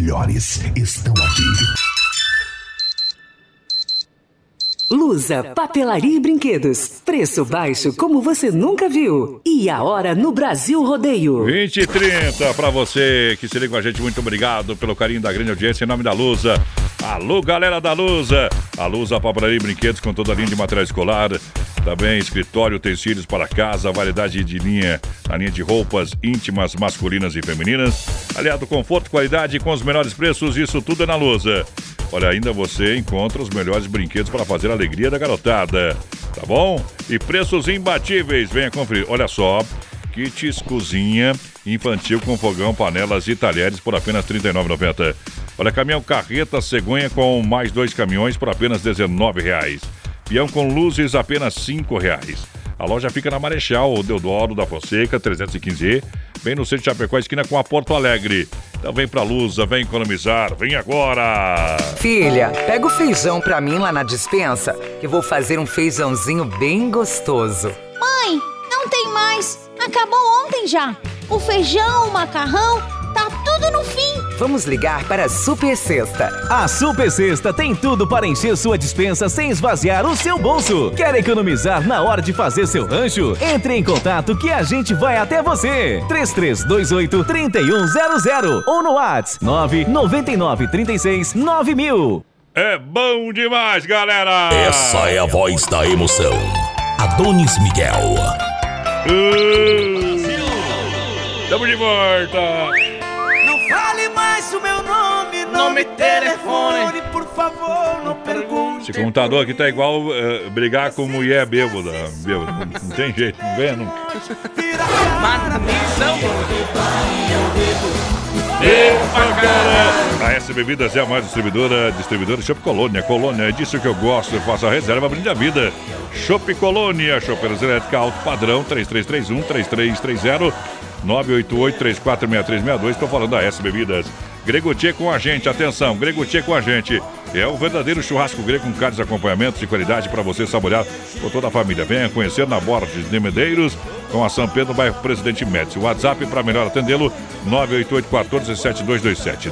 Melhores estão aqui. Lusa, papelaria e brinquedos. Preço baixo como você nunca viu. E a hora no Brasil Rodeio. 20 e 30 para você que se liga com a gente. Muito obrigado pelo carinho da grande audiência em nome da Lusa. Alô, galera da Lusa. A Lusa, papelaria e brinquedos com toda a linha de material escolar. Também escritório, utensílios para casa, variedade de linha, a linha de roupas íntimas, masculinas e femininas. Aliado conforto, qualidade com os menores preços, isso tudo é na Lusa. Olha, ainda você encontra os melhores brinquedos para fazer a alegria da garotada. Tá bom? E preços imbatíveis. Venha conferir. Olha só. Kits cozinha infantil com fogão, panelas e talheres por apenas R$ 39,90. Olha, caminhão carreta cegonha com mais dois caminhões por apenas R$ 19,00. Peão com luzes apenas R$ 5,00. A loja fica na Marechal Deodoro da Fonseca, 315E, bem no centro de Chapecó, esquina com a Porto Alegre. Então vem pra Lusa, vem economizar, vem agora! Filha, pega o feijão pra mim lá na dispensa, que vou fazer um feijãozinho bem gostoso. Mãe, não tem mais. Acabou ontem já. O feijão, o macarrão, tá tudo no fim. Vamos ligar para a Super Sexta. A Super Sexta tem tudo para encher sua dispensa sem esvaziar o seu bolso. Quer economizar na hora de fazer seu rancho? Entre em contato que a gente vai até você. 3328 3100 ou no WhatsApp 999 36 9000. É bom demais, galera! Essa é a voz da emoção. Adonis Miguel. Estamos de volta! Nome, não, me telefone. Por favor, não pergunte. Esse computador aqui tá igual eh, brigar com mulher bêbada. bêbada. Não, não tem jeito, não vem nunca. A S Bebidas é a mais distribuidora, distribuidora Shop Colônia. Colônia, é disso que eu gosto. Eu faço a reserva, brinde a vida. Shop Colônia, Chopeiras Elétrica Alto Padrão, 3331 3330 988 346362. Estou falando da S Bebidas. Grego Tchê com a gente, atenção, Grego Tchê com a gente. É o verdadeiro churrasco grego com carnes e acompanhamentos de qualidade para você saborear com toda a família. Venha conhecer na Borges de Medeiros, com a São Pedro, bairro Presidente Médici. O WhatsApp para melhor atendê-lo, 988-14-7227.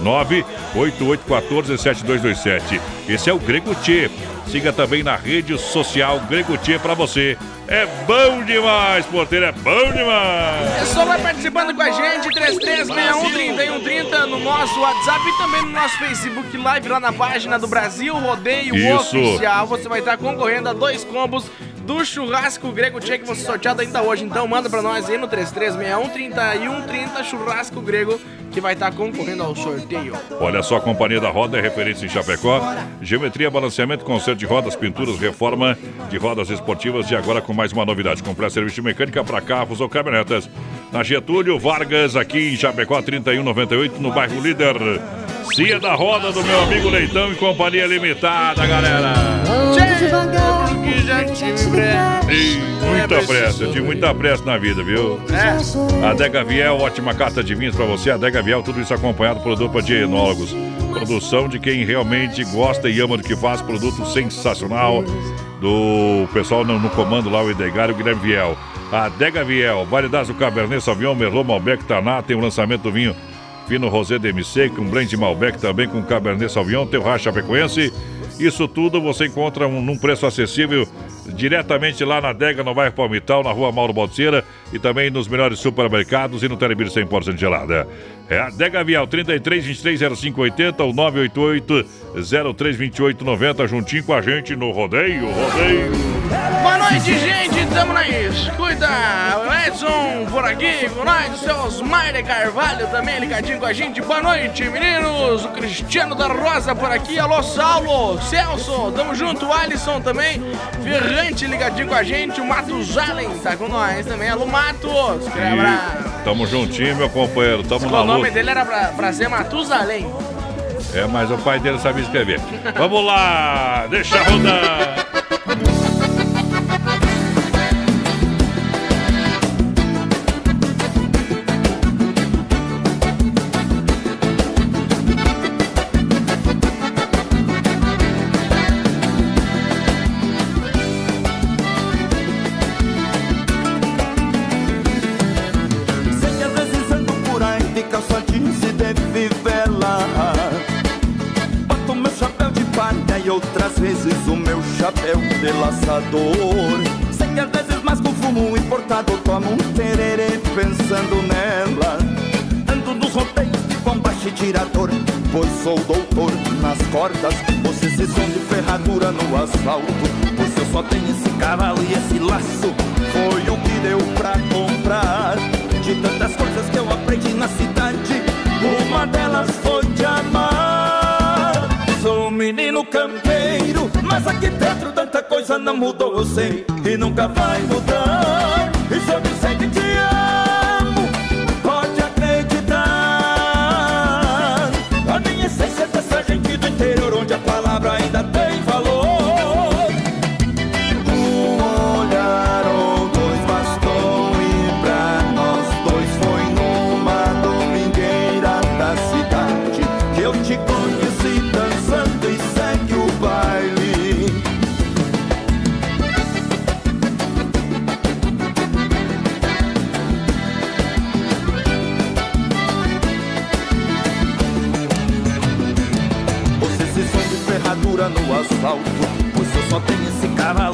988-14-7227. Esse é o Grego Tchê. Siga também na rede social Grego Tchê para você. É bom demais, porteiro, é bom demais. Pessoal, vai participando com a gente, 3361-3130 no nosso WhatsApp e também no nosso Facebook Live lá na página do Brasil Rodeio Isso. Oficial. Você vai estar concorrendo a dois combos do churrasco grego Tchê que você sorteado ainda hoje. Então manda pra nós aí no 3361-3130 churrasco grego que vai estar concorrendo ao sorteio. Olha só, a Companhia da Roda é referência em Chapecó. Geometria, balanceamento, conserto de rodas, pinturas, reforma de rodas esportivas e agora com mais uma novidade. Comprar serviço de mecânica para carros ou caminhonetas. na Getúlio Vargas, aqui em Chapecó 3198, no bairro Líder. Cia da roda do meu amigo Leitão e Companhia Limitada, galera. Que já tive Ih, muita pressa, eu tive muita pressa na vida, viu? É. Adega Viel, ótima carta de vinhos pra você. Adega Viel, tudo isso acompanhado por dupla de enólogos. Produção de quem realmente gosta e ama do que faz, produto sensacional do pessoal no, no comando lá, o Edgar e o Guilherme Viel. Adega Viel, variedades do Cabernet Sauvignon, Merlot, Malbec, Taná, tem o lançamento do vinho Fino Rosé DMC, com blend de Malbec também com Cabernet Sauvignon, Terra Chapecoense. Isso tudo você encontra um, num preço acessível diretamente lá na Adega, no bairro Palmital, na rua Mauro Balseira e também nos melhores supermercados e no Telebir 100% gelada. É a Adega Vial 33 23 05 80 ou 988 03 28 90 juntinho com a gente no Rodeio, Rodeio. Boa noite, gente. Tamo na escuta. O Edson por aqui com nós. O seu Osmar de Carvalho também ligadinho com a gente. Boa noite, meninos. O Cristiano da Rosa por aqui. Alô, Saulo. Celso. Tamo junto. O Alisson também. Ferrante ligadinho com a gente. O Matos Allen tá com nós também. Alô, Matos. Abraço. Tamo juntinho, meu companheiro. Tamo O na nome dele era pra, pra ser Matusalém. É, mas o pai dele sabia escrever. Vamos lá, deixa rodar. Outras vezes o meu chapéu de laçador Sei que às vezes mais com fumo importado tomo um tererê pensando nela. Ando nos rodeios de e tirador Pois sou doutor nas cordas. Você se som de ferradura no asfalto Pois eu só tenho esse cavalo e esse laço. Foi o que deu pra comprar Mas aqui dentro tanta coisa não mudou Eu sei e nunca vai mudar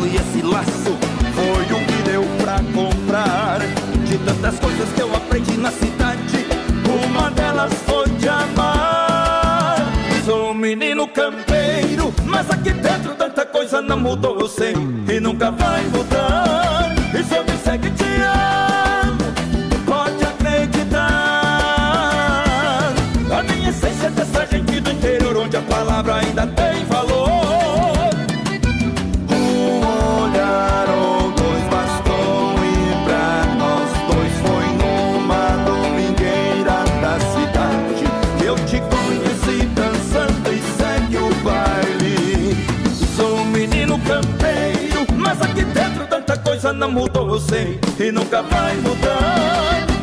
cavalo e esse laço Foi o que deu pra comprar. De tantas coisas que eu aprendi na cidade Uma delas foi de amar. Sou um menino campeiro Mas aqui dentro tanta coisa não mudou, eu sei E nunca vai mudar. E se eu disser que te amo Pode acreditar. A minha essência é dessa gente do interior Onde a palavra ainda não mudou, eu sei E nunca vai mudar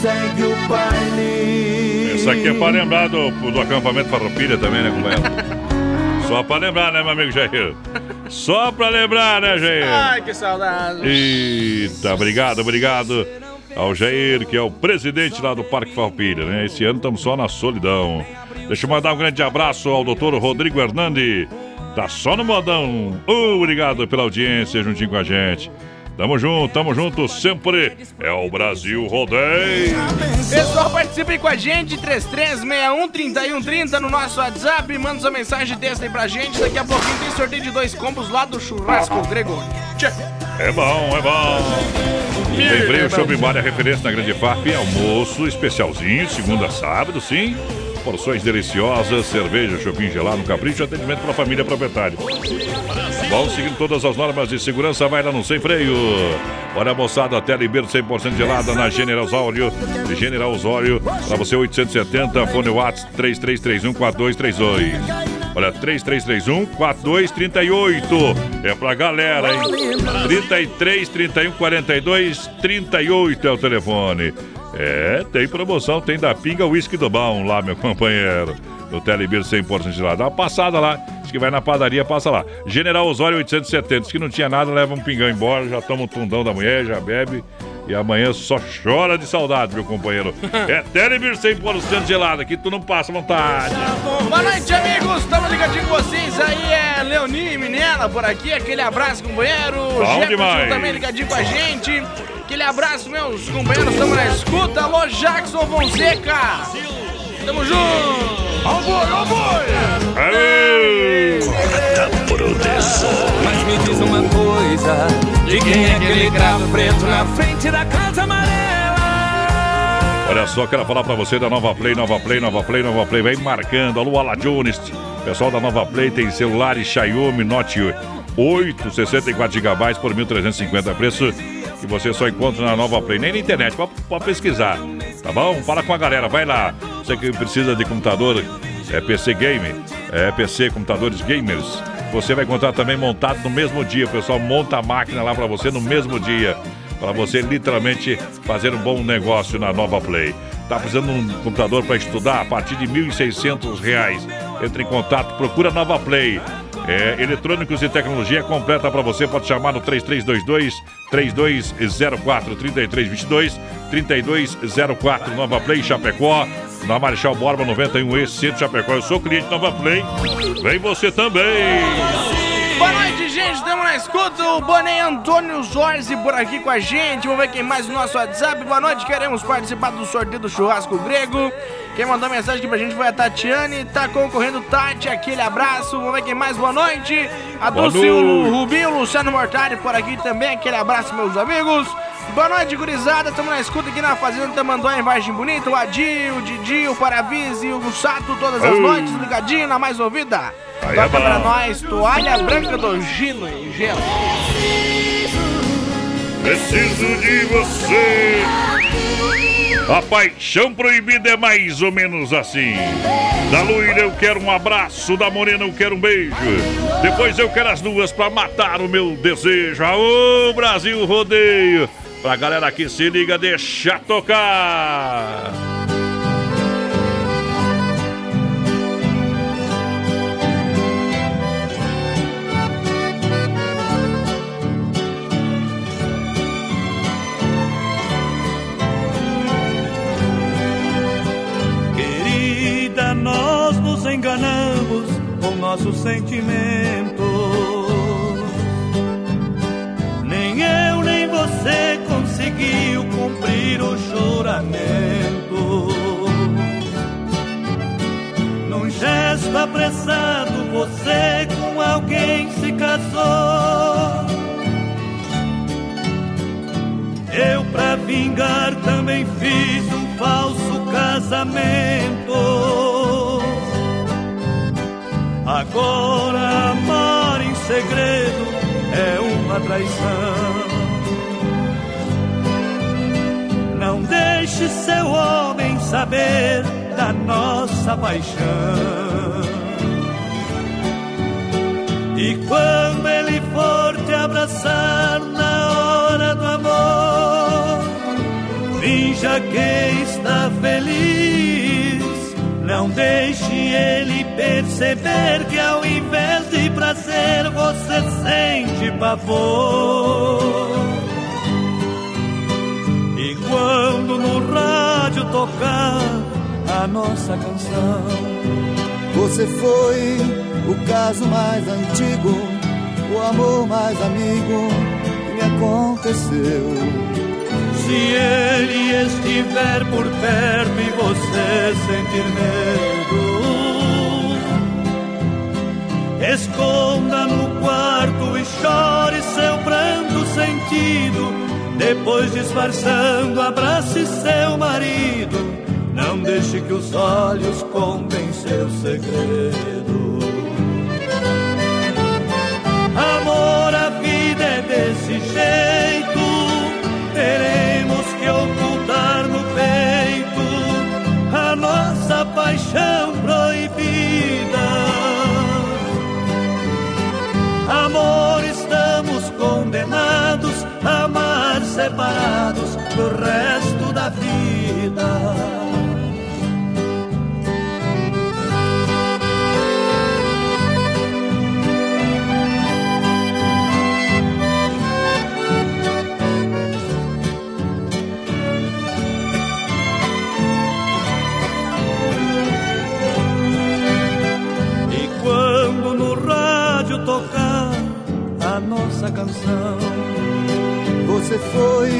segue o baile Isso aqui é pra lembrar do, do acampamento Farroupilha também, né, companheiro? <laughs> Só pra lembrar, né, meu amigo Jair? Só pra lembrar, né, Jair? Ai, que saudade. Eita, obrigado, obrigado ao Jair, que é o presidente lá do Parque Farroupilha, né? Esse ano estamos só na solidão. Deixa eu mandar um grande abraço ao doutor Rodrigo Hernandi, Tá só no modão. Obrigado pela audiência juntinho com a gente. Tamo junto, tamo junto sempre. É o Brasil Rodeio. Pessoal, participe com a gente, 3361-3130 no nosso WhatsApp. Manda sua mensagem dessa aí pra gente. Daqui a pouquinho tem sorteio de dois combos lá do Churrasco Grego. Tchê. É bom, é bom. Tem freio Shopping Bar, é referência na Grande FAP. Almoço especialzinho, segunda a sábado, sim. Porções deliciosas, cerveja, shopping gelado, capricho, atendimento para a família proprietária. Bom, seguindo todas as normas de segurança, vai lá no Sem Freio. Olha, moçada, até Ribeiro 100% gelada na General Osório. General Osório, para você 870, fone WhatsApp 3331 4232. Olha, 3331 4238. É pra galera, hein? 33 31 42 38 é o telefone. É, tem promoção, tem da Pinga Whisky do Bom lá, meu companheiro. No Telebir 100% de lá. Dá uma passada lá. Diz que vai na padaria, passa lá. General Osório 870. Diz que não tinha nada, leva um pingão embora, já toma um tundão da mulher, já bebe. E amanhã só chora de saudade, meu companheiro. <laughs> É Telebir 100% gelado, aqui tu não passa vontade. Boa noite, amigos. Estamos ligadinhos com vocês. Aí é Leoninho e Minela por aqui. Aquele abraço, companheiro. Bom demais. também ligadinho com a gente. Aquele abraço, meus companheiros. Estamos na escuta. Alô, Jackson Fonseca. Tamo junto. Ó o boi, ó o boi. Mas me diz uma coisa: de quem é aquele gravo preto na frente da casa amarela? Olha só, quero falar pra você da Nova Play, Nova Play, Nova Play, Nova Play. Vem marcando. Alô, Ala Jones. Pessoal da Nova Play tem celulares Xiaomi Note 8, 64 GB por 1.350 preço que você só encontra na Nova Play. Nem na internet, pode pesquisar. Tá bom? Fala com a galera, vai lá. Você que precisa de computador, é PC Game, é PC Computadores Gamers. Você vai encontrar também montado no mesmo dia. O pessoal monta a máquina lá pra você no mesmo dia para você literalmente fazer um bom negócio na Nova Play. Tá precisando de um computador para estudar a partir de 1.600 reais. Entre em contato, procura Nova Play. É, eletrônicos e tecnologia completa para você. Pode chamar no 3322 3204 3322 3204 Nova Play Chapecó. Na Marechal Borba 91E, Centro Chapecó. Eu sou cliente Nova Play. Vem você também. Boa noite, gente. Estamos na escuta. O Boné Antônio Zorzi por aqui com a gente. Vamos ver quem mais no nosso WhatsApp. Boa noite. Queremos participar do sorteio do churrasco grego. Quem mandou mensagem aqui pra gente foi a Tatiane. Tá concorrendo Tati. Aquele abraço. Vamos ver quem mais. Boa noite. A Dulce, o. Rubinho, Luciano Mortari por aqui também. Aquele abraço, meus amigos. Boa noite, gurizada. Estamos na escuta aqui na Fazenda Tamanduá, em Vargem Bonita. O Adil, o Didi, o Paravise, o Sato, todas as Ei. noites, ligadinho na mais ouvida. Aí é Toca bom. pra nós, toalha branca do Gino e gelo. Preciso de você. A paixão proibida é mais ou menos assim. Da loira eu quero um abraço, da morena eu quero um beijo. Depois eu quero as duas pra matar o meu desejo. Aô, Brasil Rodeio. Pra galera que se liga, deixa tocar. Querida, nós nos enganamos com nossos sentimentos. Nem eu nem você conseguiu cumprir o juramento. Num gesto apressado, você com alguém se casou. Eu, pra vingar, também fiz um falso casamento. Agora, amar em segredo é uma traição. Não deixe seu homem saber da nossa paixão. E quando ele for te abraçar na hora do amor, finja que está feliz. Não deixe ele perceber que ao invés de prazer você sente pavor. Quando no rádio tocar a nossa canção, Você foi o caso mais antigo, o amor mais amigo que me aconteceu. Se ele estiver por perto e você sentir medo, esconda no quarto e chore seu pranto sentido. Depois disfarçando, abrace seu marido. Não deixe que os olhos contem seu segredo. Amor, a vida é desse jeito. Separados do resto da vida. nossa canção. Você foi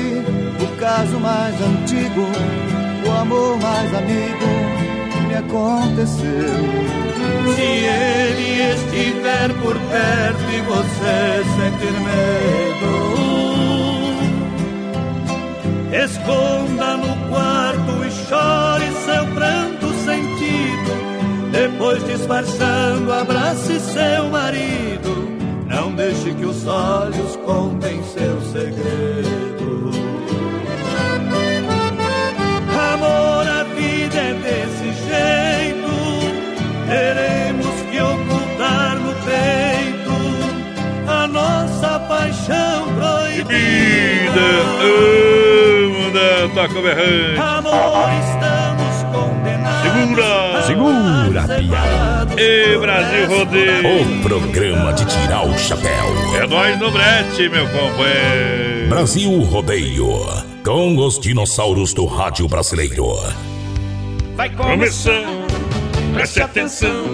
o caso mais antigo, o amor mais amigo que me aconteceu. Se ele estiver por perto e você sentir medo, esconda no quarto e chore seu pranto sentido. Depois disfarçando, abrace seu marido. Que os olhos contem seu segredo. Amor, a vida é desse jeito. Teremos que ocultar no peito a nossa paixão proibida. Anda, toca o berrante. Amor, estamos condenados. Segura! Segura, piada. E Brasil Rodeio. O programa de tirar o chapéu. É nós no brete, meu companheiro. Brasil Rodeio. Com os dinossauros do rádio brasileiro. Vai começar. Preste atenção.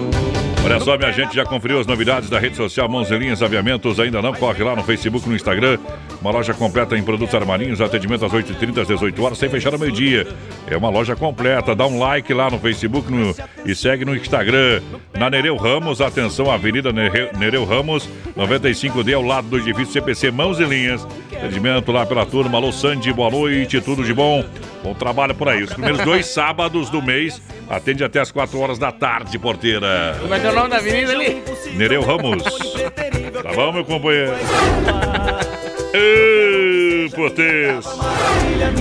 Olha só, minha gente, já conferiu as novidades da rede social Mãos e Linhas Aviamentos? Ainda não? Corre lá no Facebook, no Instagram. Uma loja completa em produtos armarinhos, atendimento às 8h30, às 18 horas, sem fechar ao meio-dia. É uma loja completa. Dá um like lá no Facebook no, e segue no Instagram. Na Nereu Ramos, atenção, Avenida Nere- Nereu Ramos, 95D, ao lado do edifício CPC Mãos e Linhas. Atendimento lá pela turma. Alô, Sandy, boa noite, tudo de bom? Bom trabalho por aí. Os primeiros dois <laughs> sábados do mês, atende até as 4 horas da tarde, porteira. Como é que é o nome da avenida ali? Nereu Ramos. Tá bom, meu companheiro? Potês.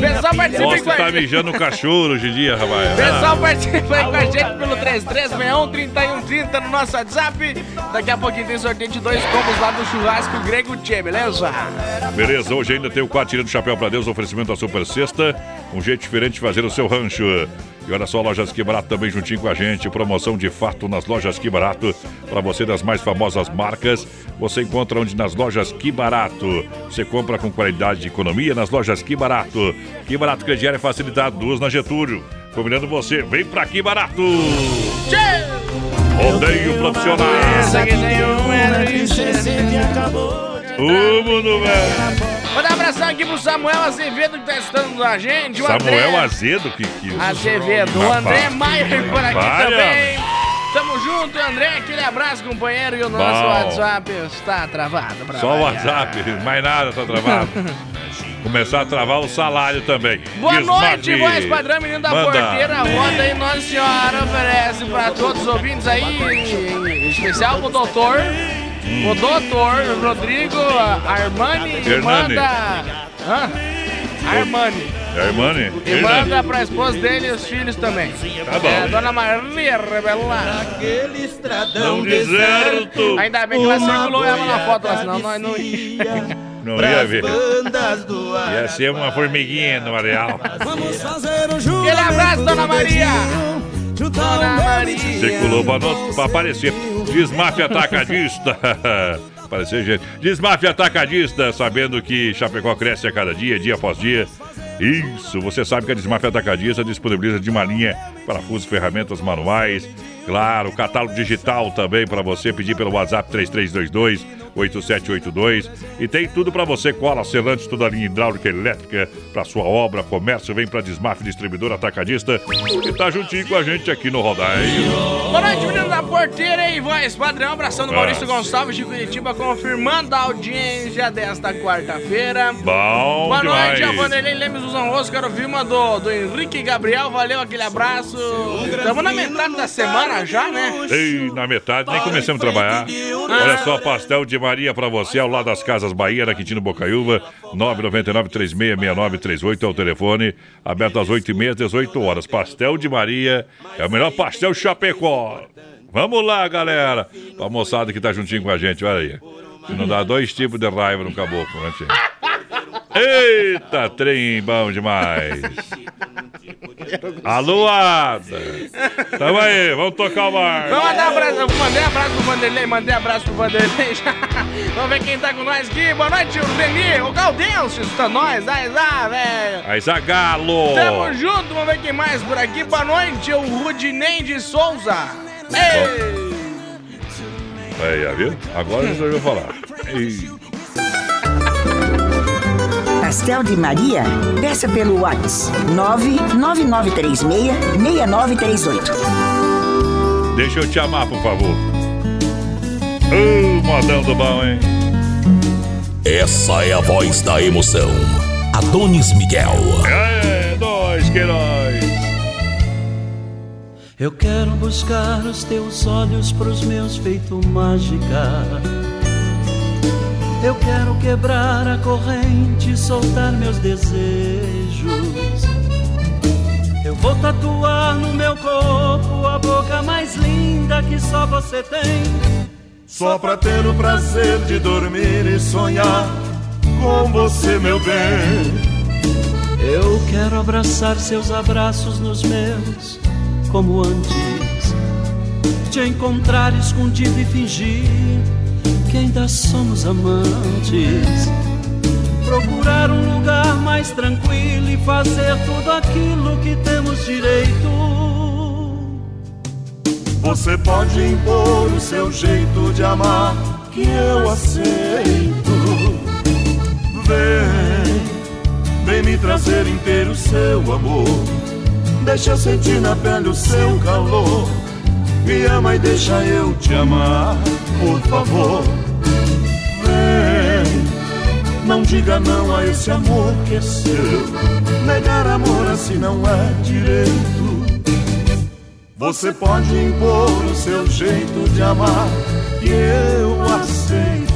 Pessoal, participa Posso com a tá gente. mijando o cachorro hoje em dia, rapaz. Pessoal, Ah. participa aí com a gente pelo 3361-3130 no nosso WhatsApp. Daqui a pouquinho tem sorteio de dois combos lá do churrasco Grego Tchê, beleza? Beleza, hoje ainda tem o quadro Tirando o Chapéu pra Deus, oferecimento da Super Sexta. Um jeito diferente de fazer o seu rancho. E olha só, Lojas Que Barato também juntinho com a gente. Promoção de fato nas Lojas Que Barato. Para você das mais famosas marcas, você encontra onde nas Lojas Que Barato. Você compra com qualidade e economia nas Lojas Que Barato. Que Barato Crediário é facilidade, duas na Getúlio. Convidando você, vem pra Que Barato. Rodeio profissional. Essa um Ô, mundo velho. Dar um abração aqui pro Samuel Azevedo que tá estando a gente. O Samuel André Azedo, que que. Azevedo. O André Maier por aqui Vai, também. Tamo junto, André. Aquele abraço, companheiro. E o nosso Bom. WhatsApp está travado. Só o. WhatsApp, mais nada tá travado. <laughs> Começar a travar o salário também. Boa noite, voz padrão, menino da Manda. porteira. Roda aí, Nossa Senhora oferece pra todos os ouvintes aí, em especial pro doutor. O doutor Rodrigo Armani Hernani. manda. Hã? Armani. Armani? E manda pra esposa dele e os filhos também. Tá bom. É, Dona Maria Rebela. Aquele estradão Não deserto. Ainda bem que ela circulou ela na foto, lá, senão nós não ia. <laughs> Não ia ver. Ia ser uma formiguinha no areal. Vamos fazer um Aquele abraço, Dona Maria. Dona Maria. Circulou pra, no- pra aparecer. Desmafe atacadista. <laughs> Apareceu gente. Desmafe atacadista, sabendo que Chapecó cresce a cada dia, dia após dia. Isso, você sabe que a Desmafe Atacadista disponibiliza de uma linha parafusos, ferramentas manuais, Claro, catálogo digital também para você pedir pelo WhatsApp 3322 8782 e tem tudo para você, cola, selantes, toda a linha hidráulica elétrica para sua obra, comércio, vem para Desmaf Distribuidor Atacadista e tá juntinho com a gente aqui no Rodaio. Boa noite, menino da porteira e voz padrão, abração do Ah. Maurício Gonçalves de Curitiba, confirmando a audiência desta quarta-feira. Bom Boa noite, demais. a Vanderlei Lemes dos Honrosos, quero ouvir uma do, do Henrique Gabriel, valeu aquele abraço. Estamos na metade da semana já, né? Ei, na metade, nem começamos a trabalhar. Olha só, pastel de Maria pra você, ao lado das Casas Bahia, na Quintino Bocaiúva, 999-366938 é o telefone, aberto às 8h30, 18 horas. Pastel de Maria é o melhor pastel Chapecó. Vamos lá, galera. Pra moçada que tá juntinho com a gente, olha aí. Se não dá dois tipos de raiva no caboclo, né, tia? Eita, trem bom demais. Aluada. Tamo aí, vamos tocar o bar. Vamos mandar abraço, eu mandei abraço pro Vanderlei, mandei abraço pro Vanderlei já. <laughs> Vamos ver quem tá com nós aqui. Boa noite, o Reni, o Galdense, está nós, dá, velho. Aí, Zagalo. Tamo junto, vamos ver quem mais por aqui. Boa noite, o Rudinei de Souza. Ei! Aí, viu? Agora já ouviu falar. Ei. Pastel de Maria? Peça pelo WhatsApp 99936-6938. Deixa eu te amar, por favor. Ô, modão do bom, hein? Essa é a voz da emoção. Adonis Miguel. É, dois Queiroz. Eu quero buscar os teus olhos pros meus feito mágica. Eu quero quebrar a corrente, soltar meus desejos. Eu vou tatuar no meu corpo a boca mais linda que só você tem. Só pra ter o prazer de dormir e sonhar com você, meu bem. Eu quero abraçar seus abraços nos meus, como antes. Te encontrar escondido e fingir que ainda somos amantes. Procurar um lugar mais tranquilo e fazer tudo aquilo que temos direito. Você pode impor o seu jeito de amar, que eu aceito. Vem, vem me trazer inteiro o seu amor. Deixa eu sentir na pele o seu calor. Me ama e deixa eu te amar, por favor. Não diga não a esse amor que é seu. Negar amor assim não é direito. Você pode impor o seu jeito de amar e eu aceito.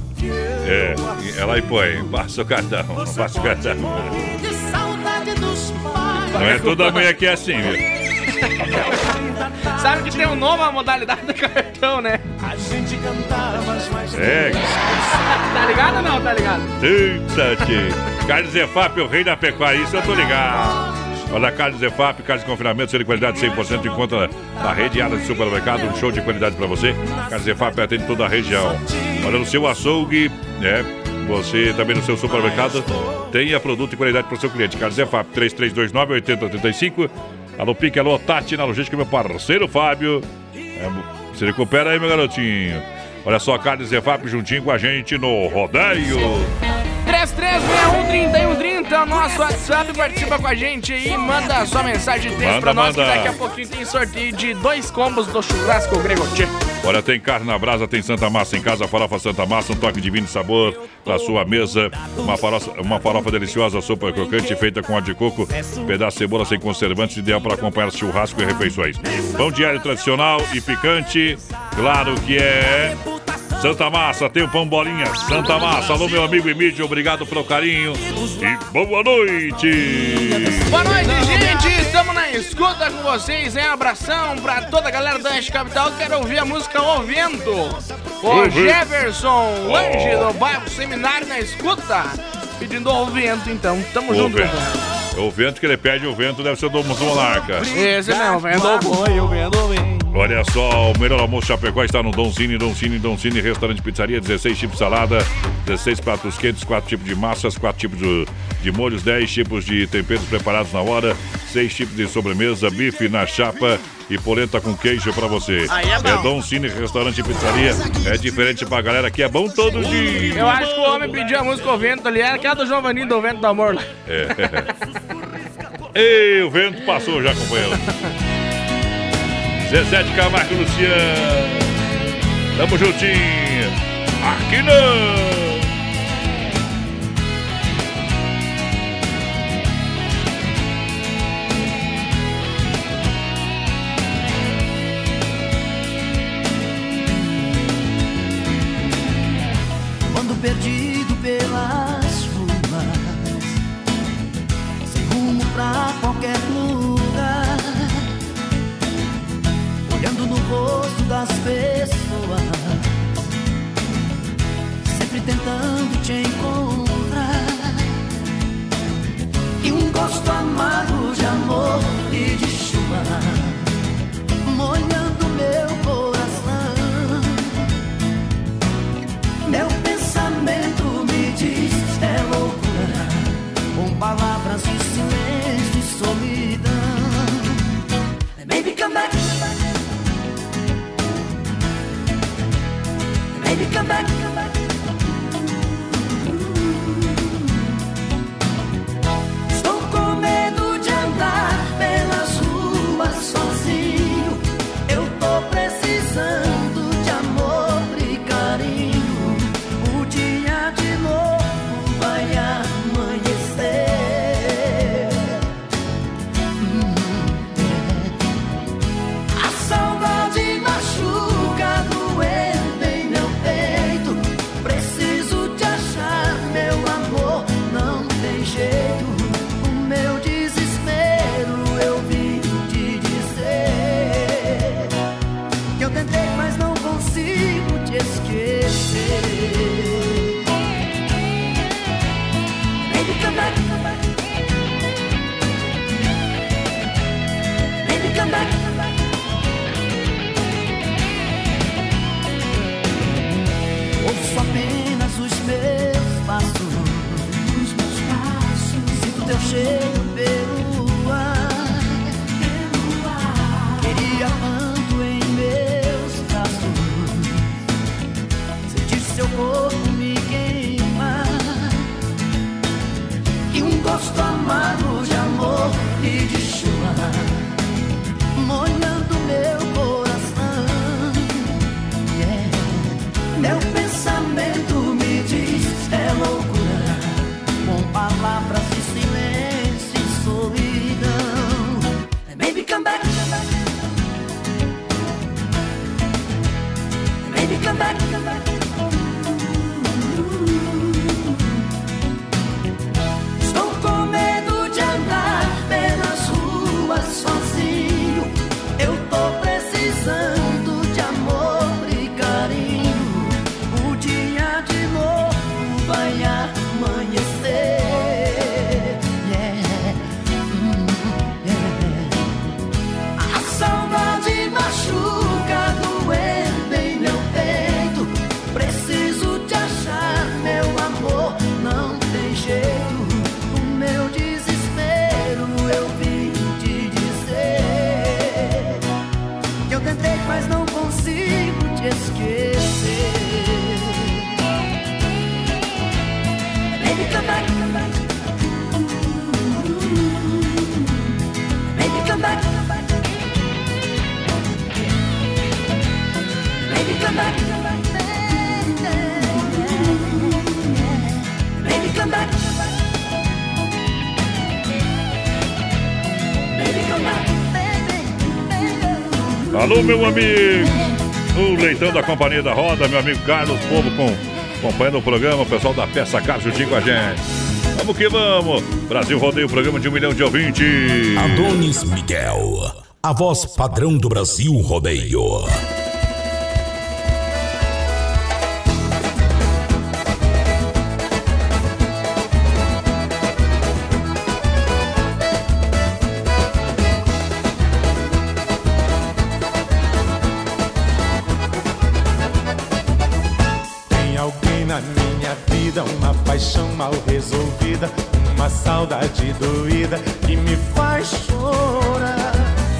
É, ela aí põe, passa o cartão, passa o cartão. Não é toda manhã que é assim, viu? Sabe que tem uma nova modalidade do cartão, né? A gente cantava mais É. tá ligado ou não? Tá ligado? Eita, tchê. Carnes Zefap, o rei da pecuária, isso eu tô ligado. Olha, Carnes Zefap, carnes de confinamento, de qualidade 100%, encontra na rede Ala de Supermercado, um show de qualidade pra você. Carnes Zefap atende toda a região. Olha, no seu açougue, né? Você também no seu supermercado tenha produto e qualidade para o seu cliente. Carlos Zefap 3329 8035. Alô, Pique, alô, Tati, na logística, meu parceiro Fábio. É, se recupera aí, meu garotinho. Olha só, Carlos Zefap juntinho com a gente no Rodeio. 3361 3130 então nosso WhatsApp, participa com a gente aí, manda sua mensagem de texto manda, pra nós, manda. que daqui a pouquinho tem sorteio de dois combos do churrasco Gregotti. Olha, tem carne na brasa, tem Santa Massa em casa, farofa Santa Massa, um toque de vinho de sabor para sua mesa, uma farofa, uma farofa deliciosa, sopa crocante feita com óleo de coco, pedaço de cebola sem conservantes, ideal para acompanhar churrasco e refeições. Pão diário tradicional e picante, claro que é Santa Massa, tem o pão bolinha. Santa Massa, alô meu amigo Emílio, obrigado pelo carinho e boa noite. Boa noite, gente. Estamos na escuta com vocês, hein? Abração pra toda a galera da Anche Capital. Quero ouvir a música O Vento. O. Jefferson Oh. Lange do bairro Seminário na escuta. Pedindo O Vento, então. Tamo O junto. vento. O vento que ele pede, o vento deve ser do do monarca. Esse mesmo, vendo o boi, eu vendo o bem. Olha só, o melhor almoço Chapecó está no Don Cine, Don Cine, Don Cine, restaurante pizzaria, 16 tipos de salada, 16 pratos quentes, 4 tipos de massas, 4 tipos de, de molhos, 10 tipos de temperos preparados na hora, 6 tipos de sobremesa, bife na chapa e polenta com queijo pra você. Aí é bom. Don Cine, restaurante pizzaria, é diferente pra galera que é bom todo dia. Eu acho que o homem pediu a música O Vento ali. Era aquela do Giovanninho do Vento do Amor lá. É. <laughs> Ei, o vento passou já, companheiro. Zezé de Camargo Luciano. Tamo juntinho. Aqui não. Quando Alô, meu amigo! O leitão da Companhia da Roda, meu amigo Carlos Povo, com, acompanhando o programa, o pessoal da Peça Car juntinho com a gente. Vamos que vamos! Brasil rodeia o programa de um milhão de ouvintes. Adonis Miguel, a voz padrão do Brasil Rodeio. Mal resolvida, uma saudade doída que me faz chorar.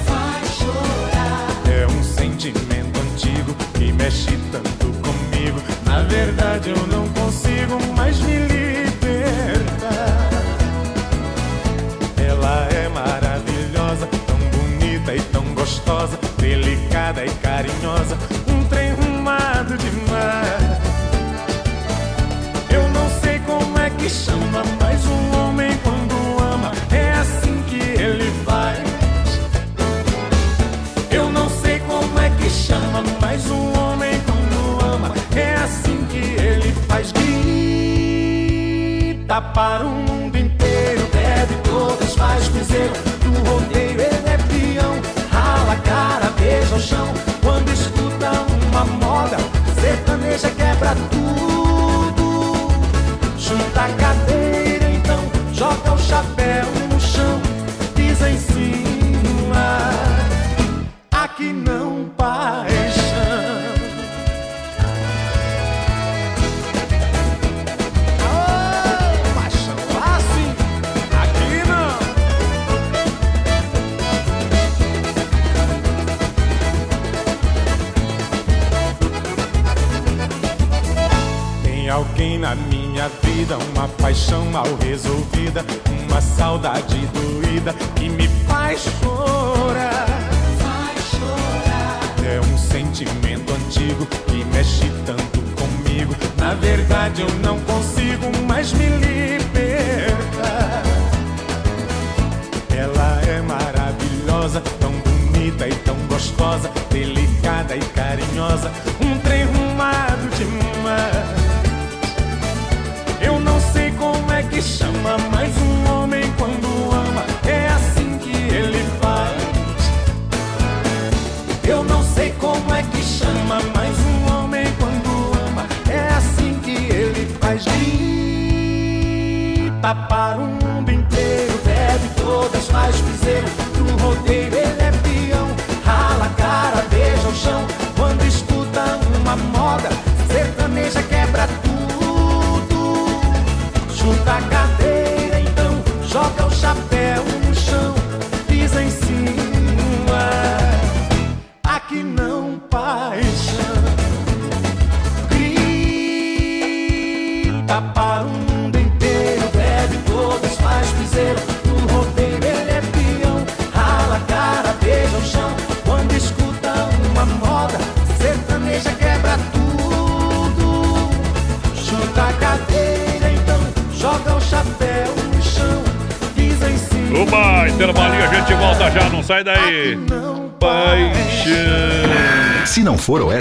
Faz chorar. É um sentimento antigo que mexe tanto comigo. Na verdade eu não consigo mais me libertar. Ela é maravilhosa, tão bonita e tão gostosa, delicada e carinhosa, Para o mundo inteiro, bebe todas, faz piseiro do rodeio, ele é peão. Rala a cara, beija o chão, quando escuta uma moda, sertaneja quebra tudo. Junta a cadeira, então joga o chapéu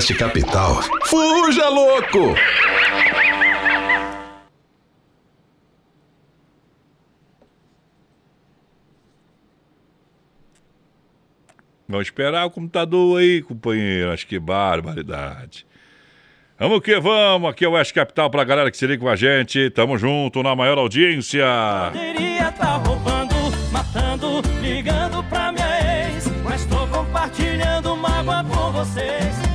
Oeste Capital, fuja louco! Vamos esperar o computador aí, companheiro. Acho que barbaridade. Vamos que vamos, aqui é o Oeste Capital pra galera que se liga com a gente. Tamo junto na maior audiência. Poderia tá roubando, matando, ligando pra minha ex. Mas tô compartilhando mágoa com vocês.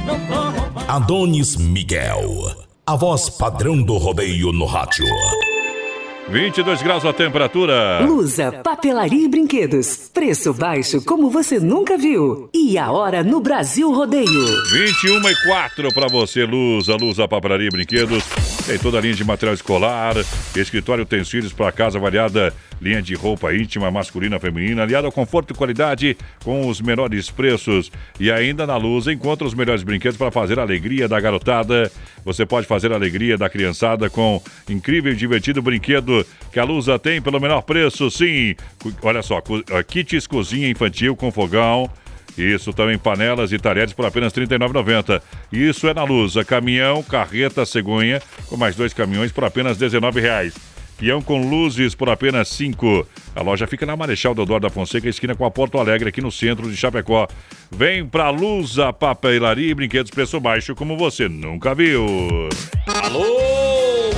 Adonis Miguel, a voz padrão do rodeio no rádio. 22 graus a temperatura. Lusa, papelaria e brinquedos. Preço baixo como você nunca viu. E a hora no Brasil Rodeio. 21 e 4 para você, Lusa. Lusa, papelaria e brinquedos. Tem toda a linha de material escolar, escritório utensílios para casa variada, linha de roupa íntima, masculina, feminina, aliada ao conforto e qualidade com os menores preços. E ainda na Lusa encontra os melhores brinquedos para fazer a alegria da garotada. Você pode fazer a alegria da criançada com incrível e divertido brinquedo que a Lusa tem pelo menor preço, sim. Olha só, ah, kits cozinha infantil com fogão. Isso também panelas e talheres por apenas R$ 39,90. Isso é na Lusa. Caminhão, carreta, cegonha, com mais dois caminhões por apenas R$ 19,00. Peão com luzes por apenas 5. A loja fica na Marechal Deodoro da Fonseca, esquina com a Porto Alegre, aqui no centro de Chapecó. Vem pra Lusa, papelaria e brinquedos preço baixo, como você nunca viu. Alô,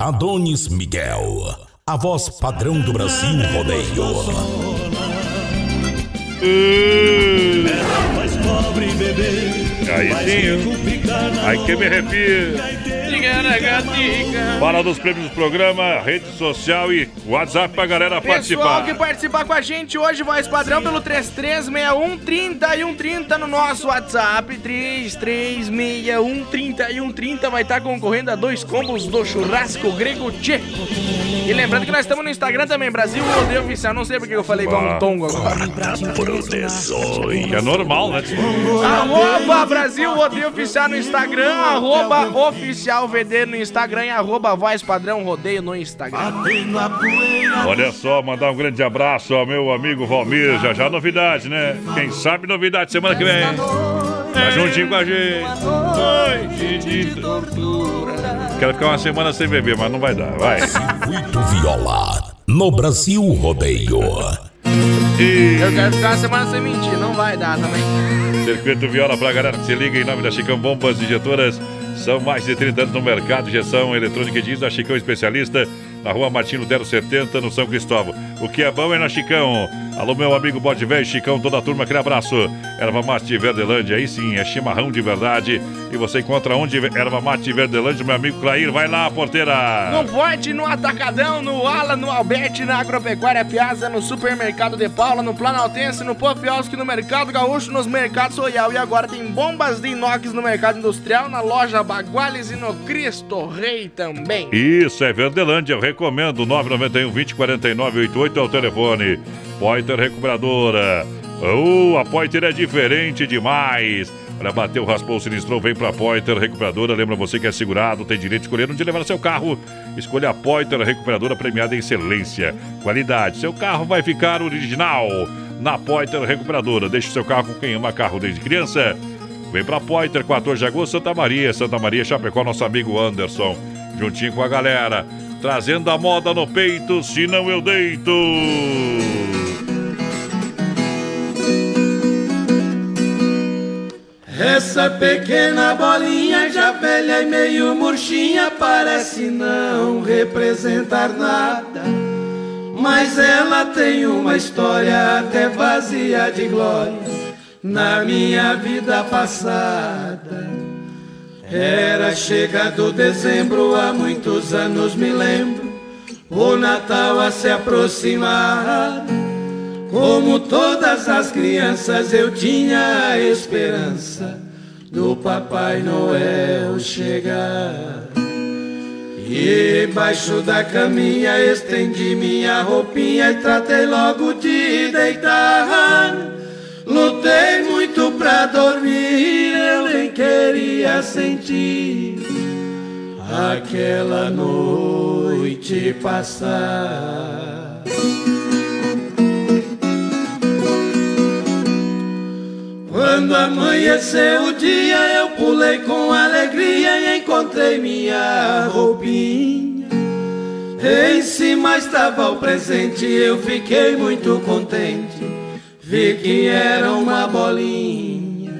Adonis Miguel, a voz padrão do Brasil Rodeio. mais pobre bebê. Aí sim, aí que me arrepia. Fala dos prêmios do programa, rede social e WhatsApp pra galera Pessoal participar. que participar com a gente hoje, voz padrão pelo 3361 3130 no nosso WhatsApp. 3361 3130 vai estar concorrendo a dois combos do churrasco grego Tchê. E lembrando que nós estamos no Instagram também, Brasil Rodeio Oficial. Não sei porque eu falei igual um tongo agora. Que é normal, né? Arroba Brasil Rodeio Oficial no Instagram, arroba Oficial VD no Instagram e arroba Voz Padrão Rodeio no Instagram. Olha só, mandar um grande abraço ao meu amigo Valmir. Já já novidade, né? Quem sabe novidade semana que vem. Tá juntinho com a gente. Noite de tortura. Quero ficar uma semana sem beber, mas não vai dar. Vai. Circuito Viola, no Brasil Rodeio. Eu quero ficar uma semana sem mentir, não vai dar também. Circuito Viola pra galera que se liga em nome da Chicão Bombas Injetoras. São mais de 30 anos no mercado, injeção eletrônica e diesel, a Chicão especialista, na rua Martim Lutero 70, no São Cristóvão. O que é bom é na Chicão. Alô, meu amigo Bode Velho, Chicão, toda a turma, aquele abraço. Erva Mate Verdelândia, aí sim, é chimarrão de verdade. E você encontra onde Erva Mate Verdelândia, meu amigo Clair, vai lá, porteira. No Forte, no Atacadão, no Ala, no Alberti, na Agropecuária Piazza, no Supermercado de Paula, no Planaltense, no Popiosque, no Mercado Gaúcho, nos Mercados Royal. E agora tem bombas de inox no Mercado Industrial, na loja Baguales e no Cristo Rei também. Isso, é Verdelândia, eu recomendo. 991 20 49 88 é o telefone. Pointer Recuperadora. Uh, a Pointer é diferente demais. Olha, bateu, raspou, sinistrou, vem pra Pointer Recuperadora. Lembra você que é segurado, tem direito de escolher onde levar seu carro. Escolha a Pointer Recuperadora premiada em excelência, qualidade. Seu carro vai ficar original na Pointer Recuperadora. Deixe seu carro com quem ama carro desde criança. Vem pra Pointer, 14 de agosto, Santa Maria. Santa Maria, Chapecó, nosso amigo Anderson. Juntinho com a galera. Trazendo a moda no peito, senão eu deito. Essa pequena bolinha já velha e meio murchinha parece não representar nada. Mas ela tem uma história até vazia de glória na minha vida passada. Era chegado dezembro, há muitos anos me lembro, o Natal a se aproximar. Como todas as crianças, eu tinha a esperança do Papai Noel chegar. E embaixo da caminha estendi minha roupinha e tratei logo de deitar. Lutei muito pra dormir, eu nem queria sentir aquela noite passar. Quando amanheceu o dia, eu pulei com alegria e encontrei minha roupinha. Em cima estava o presente, eu fiquei muito contente. Vi que era uma bolinha.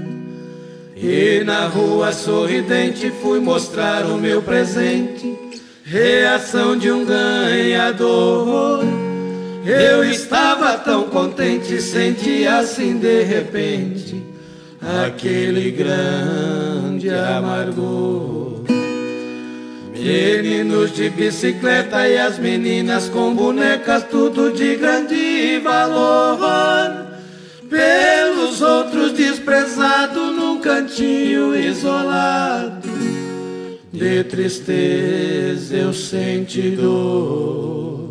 E na rua sorridente fui mostrar o meu presente. Reação de um ganhador. Eu estava tão contente, senti assim de repente aquele grande amargor. Meninos de bicicleta e as meninas com bonecas, tudo de grande valor. Pelos outros desprezado num cantinho isolado. De tristeza eu senti dor.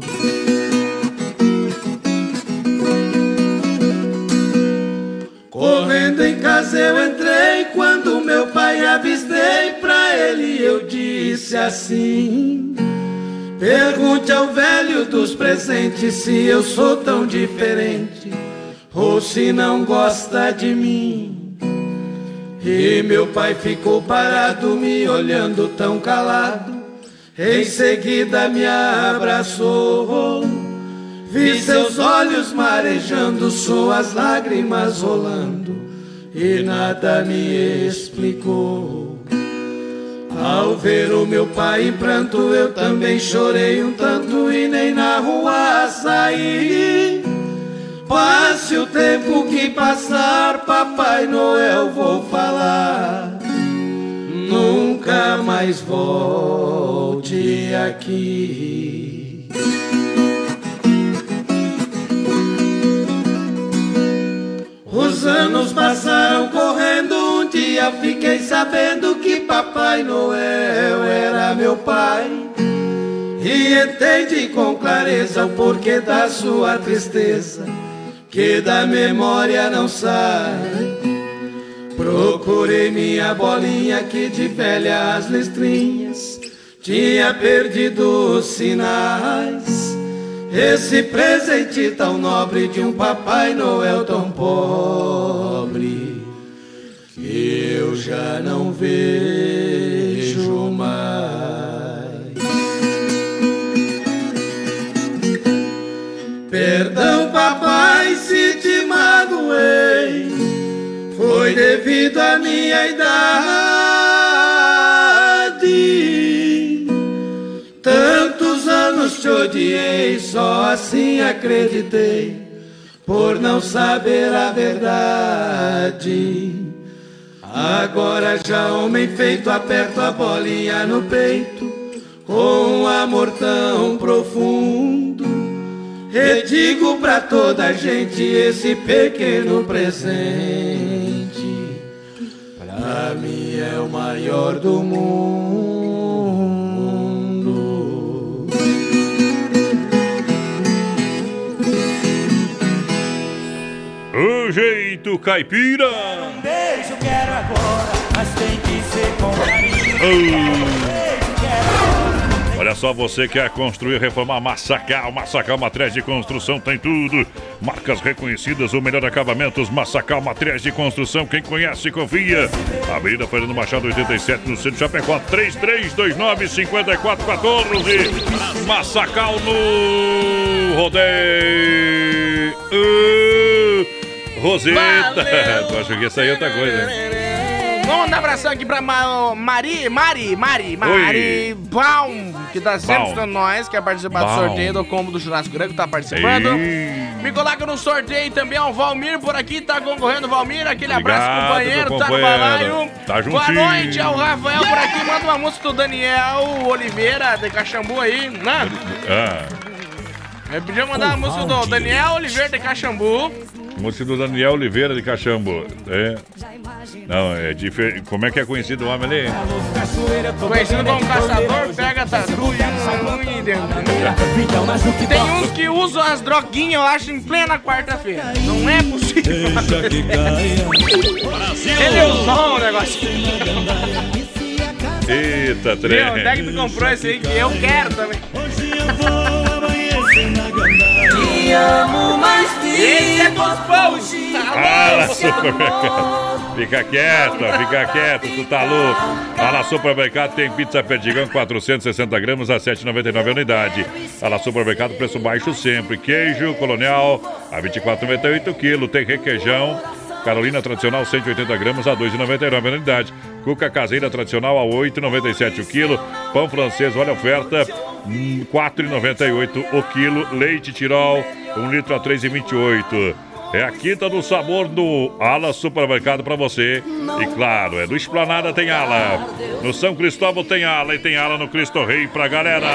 Correndo em casa eu entrei quando meu pai avistei pra ele eu disse assim: Pergunte ao velho dos presentes se eu sou tão diferente ou se não gosta de mim. E meu pai ficou parado me olhando tão calado. Em seguida me abraçou. Vi seus olhos marejando, suas lágrimas rolando, e nada me explicou. Ao ver o meu pai em pranto, eu também chorei um tanto e nem na rua saí. Passe o tempo que passar, Papai Noel, vou falar. Nunca mais volte aqui. Anos passaram correndo, um dia fiquei sabendo que Papai Noel era meu pai. E entendi com clareza o porquê da sua tristeza, que da memória não sai. Procurei minha bolinha que de velhas listrinhas tinha perdido os sinais. Esse presente tão nobre de um Papai Noel tão pobre que eu já não vejo mais. Perdão, papai, se te magoei, foi devido à minha idade. Te odiei, só assim acreditei, por não saber a verdade. Agora já homem feito, aperto a bolinha no peito, com um amor tão profundo. E digo pra toda a gente esse pequeno presente, pra mim é o maior do mundo. Caipira. Um beijo quero agora, mas tem que ser com carinho. Olha só, você quer construir, reformar Massacal. Massacal Matriz de Construção tem tudo. Marcas reconhecidas, o melhor acabamentos. Massacal Matriz de Construção, quem conhece, confia. Avenida Fernando Machado, 87, no centro de Chapecó, 3329-5414. Massacal no rodeio. Roseta. Tu acha que aí é outra coisa? Vamos mandar um abração aqui pra Ma Mari, Mari, Mari, Mari Baum, que tá sempre escutando nós, quer participar do Baum. sorteio do combo do churrasco grego, tá participando. Ei. Me coloca no sorteio também, ó, o Valmir por aqui, tá concorrendo, Valmir, aquele abraço, Obrigado, companheiro, meu tá no companheiro. balaio. Tá Boa juntinho. noite, é o Rafael por aqui, manda uma música do Daniel Oliveira, de Caxambu aí, né? Ah, Eu podia mandar uma música do Daniel Oliveira de Caxambu. Música do Daniel Oliveira de Caxambu. É. Não, é diferente. Como é que é conhecido o homem ali? Conhecido como caçador, pega tatu e um e dentro. Tem uns que usam as droguinhas, eu acho, em plena quarta-feira. Não é possível. Ele é o som, o negócio. Eita, Viu? trem. Onde é que tu comprou esse aí que eu quero também? Te amo, mas Esse é lá, Tá supermercado. Fica quieta, fica quieto, tu tá louco. Na Supermercado tem pizza perdigão 460 gramas a 7,99 a unidade. Na Supermercado, preço baixo sempre. Queijo colonial a 24,98 kg. Tem requeijão. Carolina tradicional 180 gramas a 2,99 a unidade. Cuca caseira tradicional a 8,97 o quilo. Pão francês, olha a oferta, hum, 4,98 o quilo. Leite Tirol, 1 litro a 3,28. É a quinta do sabor do Ala Supermercado para você. E claro, é do Esplanada tem Ala. No São Cristóvão tem Ala e tem Ala no Cristo Rei pra galera.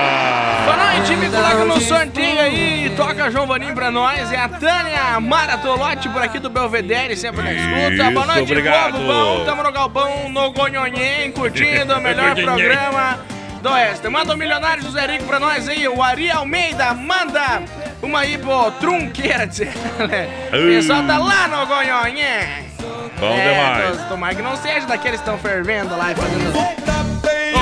Boa noite, me coloca no sorteio aí. Toca João Vanim pra nós. É a Tânia Maratolote por aqui do Belvedere, sempre na escuta. Boa noite, obrigado. povo bom. Tamo no galpão, no Gonhonhen, curtindo o <laughs> melhor programa do Oeste. Manda um milionário José Rico pra nós aí. O Ari Almeida manda uma aí pro Trunqueira. O pessoal tá lá no Gonhonhen. Bom é, demais. Deus, Tomara que não seja daqueles que estão fervendo lá e fazendo.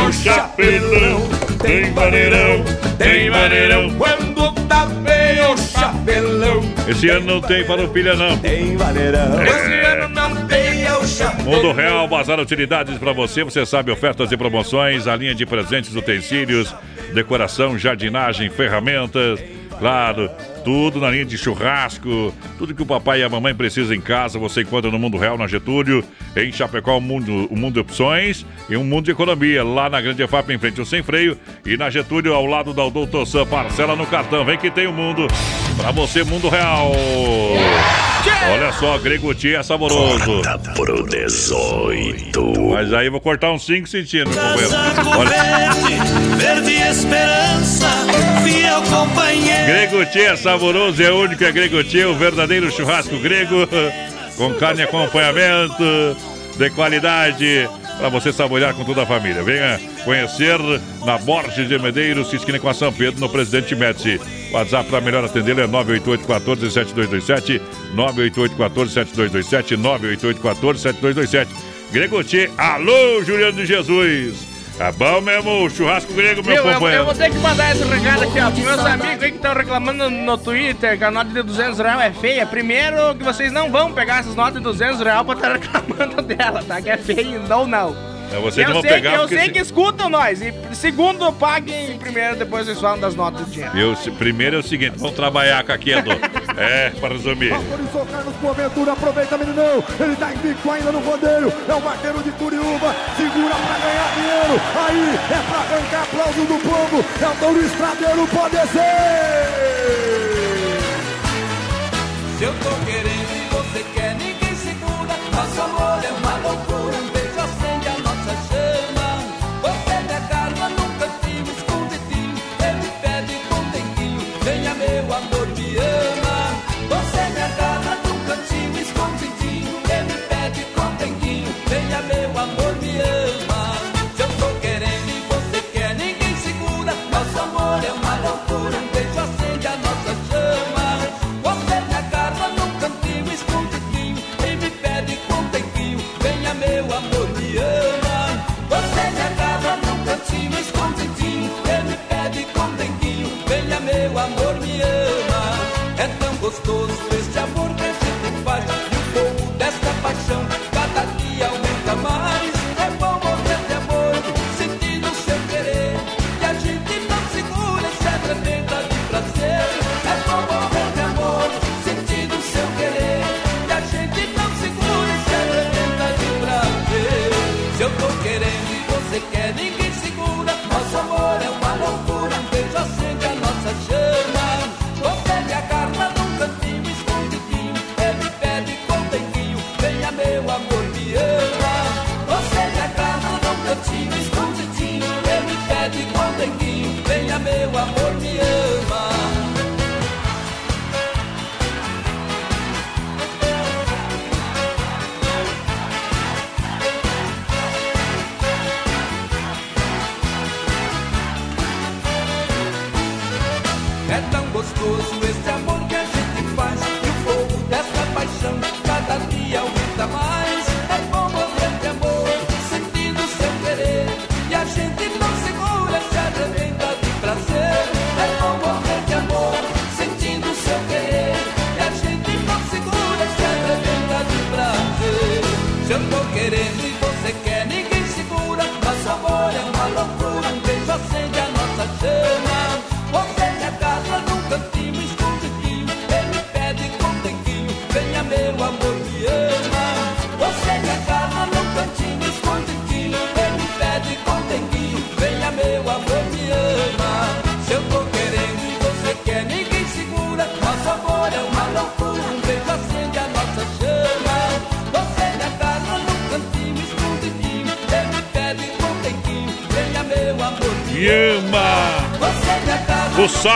O chapelão tem maneirão, tem maneirão. Quando tá bem o chapelão. Esse ano não tem farofilha, não. Tem maneirão. Esse ano não tem o chapelão. Mundo Real, Bazar Utilidades para você. Você sabe, ofertas e promoções, a linha de presentes, utensílios, decoração, jardinagem, ferramentas. Claro, tudo na linha de churrasco, tudo que o papai e a mamãe precisam em casa, você encontra no Mundo Real, na Getúlio, em Chapecó, o mundo, o mundo de opções e um mundo de economia, lá na Grande EFAP, em frente ao Sem Freio, e na Getúlio, ao lado da Doutor Sam, parcela no cartão, vem que tem o mundo, para você, Mundo Real. Olha só, Greguti é saboroso. Pro 18. Mas aí eu vou cortar uns 5 centímetros, companheiro. Olha, Verde, esperança, fiel companheiro. Greguti é saboroso, é único, é Greguti, o verdadeiro churrasco grego, com carne e acompanhamento, de qualidade, para você saborear com toda a família. Venha conhecer na Borges de Medeiros, esquina com a São Pedro, no Presidente Médici. WhatsApp para melhor atender é 988-14-7227, 988-14-7227, 988-14-7227. Greguti, alô, Juliano de Jesus. É bom mesmo churrasco grego, meu Meu, eu, companheiro. eu vou ter que mandar esse recado aqui, ó, pros meus amigos aí que estão reclamando no Twitter que a nota de 200 reais é feia. Primeiro, que vocês não vão pegar essas notas de 200 reais pra estar reclamando <laughs> dela, tá? Que é feia, não, não. É, vocês eu não vão sei, pegar que, eu sei se- que escutam nós. E segundo, paguem primeiro, depois vocês falam das notas do dinheiro. Eu, primeiro é o seguinte, vamos trabalhar com aqui, Edu. É, para resumir. Autorizou Carlos Boaventura, aproveita meninão, ele tá invicto ainda no rodeio, é o vaqueiro de Curiúva, segura pra ganhar dinheiro, aí é pra arrancar aplauso do povo, é o Touro Estradeiro, pode ser! Se eu tô querendo e você quer, ninguém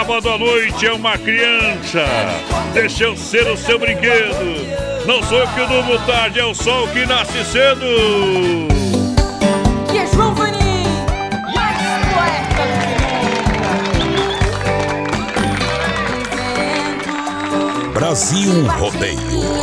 sábado à noite é uma criança. Deixa eu ser o seu brinquedo. Não sou eu que durmo tarde, é o sol que nasce cedo. E é João mais poeta do que Brasil Rodeio.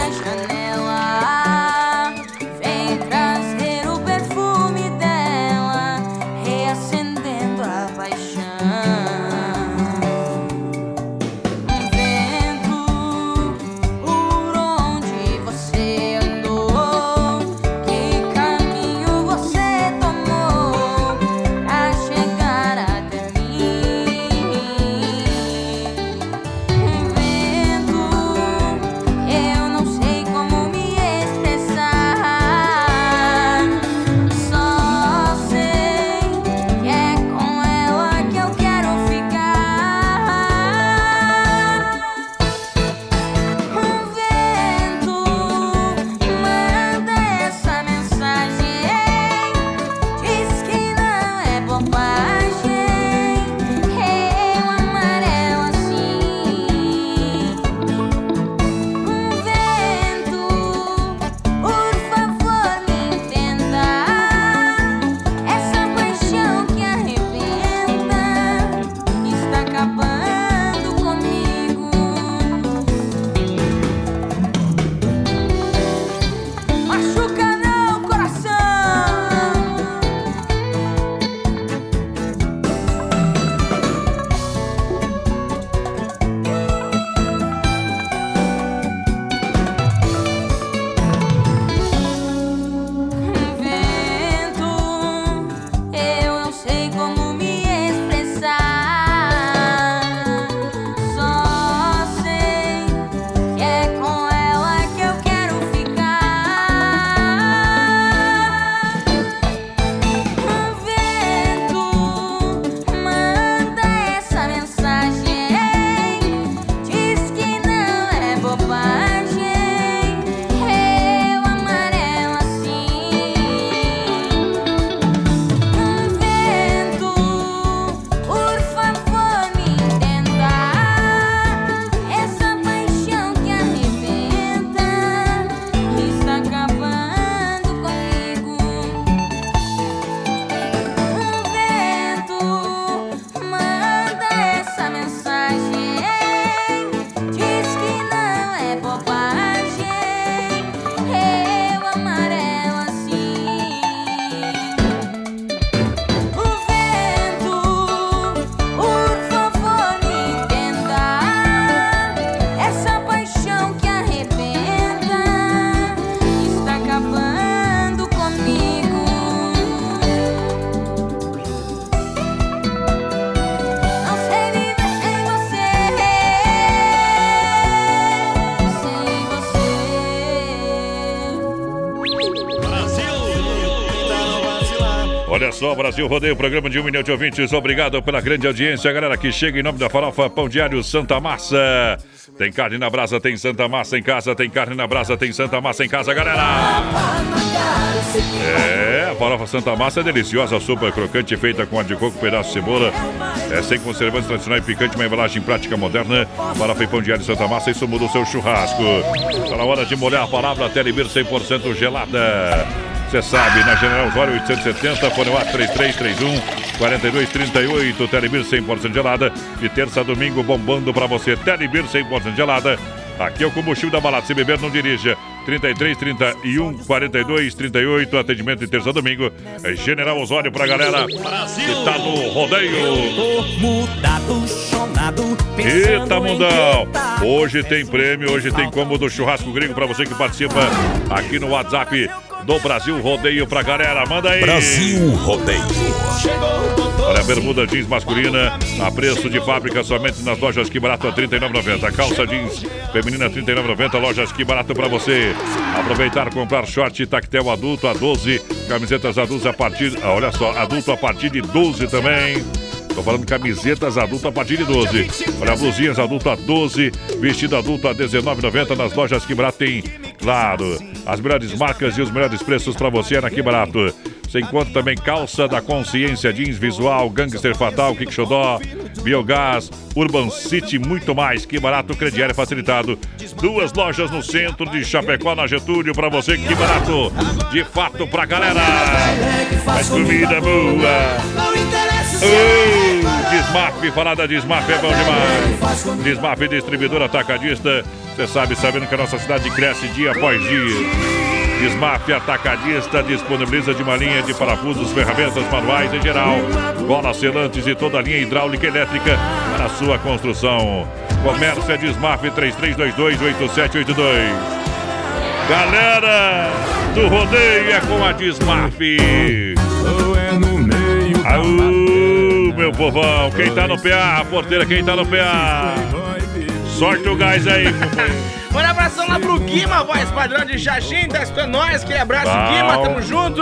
Só, Brasil Rodeio, programa de um milhão de ouvintes. Obrigado pela grande audiência, galera que chega em nome da farofa Pão Diário Santa Massa. Tem carne na brasa, tem Santa Massa em casa, tem carne na brasa, tem Santa Massa em casa, galera. É, a farofa Santa Massa é deliciosa, super crocante, feita com ar de coco, pedaço de cebola. É sem conservantes e picante, uma embalagem prática moderna. Farofa e pão diário Santa Massa, isso muda o seu churrasco. Está na hora de molhar a palavra Telebir 100% gelada. Você sabe, na General Osório 870, fone lá 3331 4238, Telebir 100% gelada. De terça a domingo bombando pra você. Telebir 100% gelada. Aqui é o combustível da balada. Se beber, não dirija. 33 31 42 38, atendimento de terça a domingo. É General Osório pra galera que tá no rodeio. Mudado, chonado, Eita, mundão! Hoje tem prêmio, hoje tem combo do churrasco gringo pra você que participa aqui no WhatsApp do Brasil Rodeio pra galera. Manda aí! Brasil Rodeio. Olha, a bermuda jeans masculina a preço de fábrica somente nas lojas Que Barato a R$ 39,90. Calça jeans feminina R$ 39,90. Lojas Que Barato pra você. Aproveitar comprar short tactel adulto a 12. Camisetas adultas a partir. ah, Olha só, adulto a partir de 12 também. Tô falando camisetas adulto a partir de 12. Olha, blusinhas adulto a 12. Vestido adulto a R$ 19,90 nas lojas Que Barato tem, claro, as melhores marcas e os melhores preços pra você é na Que Barato. Você encontra também calça da consciência, jeans visual, gangster fatal, kick xodó, biogás, Urban City, muito mais. Que barato, crediário facilitado. Duas lojas no centro de Chapecó, na Getúlio, pra você, que barato. De fato, pra galera. Mais comida boa. Uh, Desmaf, falar da Desmaf é bom demais. Desmaf, distribuidor atacadista. Você sabe, sabendo que a nossa cidade cresce dia após dia. Desmaf Atacadista disponibiliza de uma linha de parafusos, ferramentas manuais em geral, bolas selantes e toda a linha hidráulica e elétrica para sua construção. Comércio é Desmaf 33228782. Galera do rodeio é com a Desmaf. Aú, meu povão, quem tá no PA, a porteira, quem tá no PA. Sorte o gás aí. Manda <laughs> abração lá pro Guima, voz padrão de Xaxim, tá escutando nós, que abraço Bom. Guima, tamo junto.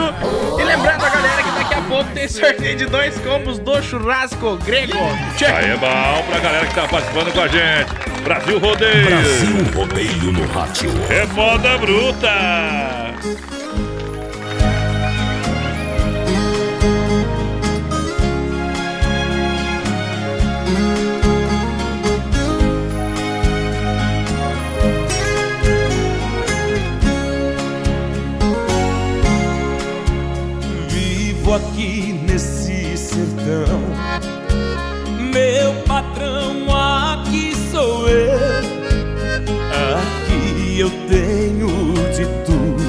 E lembrando a galera que daqui a pouco tem sorteio de dois combos do churrasco grego. Tchê. Aí é bom pra galera que tá participando com a gente. Brasil Rodeio. Brasil Rodeio no rádio. É moda bruta. Aqui nesse sertão. Meu patrão, aqui sou eu. Aqui eu tenho de tudo.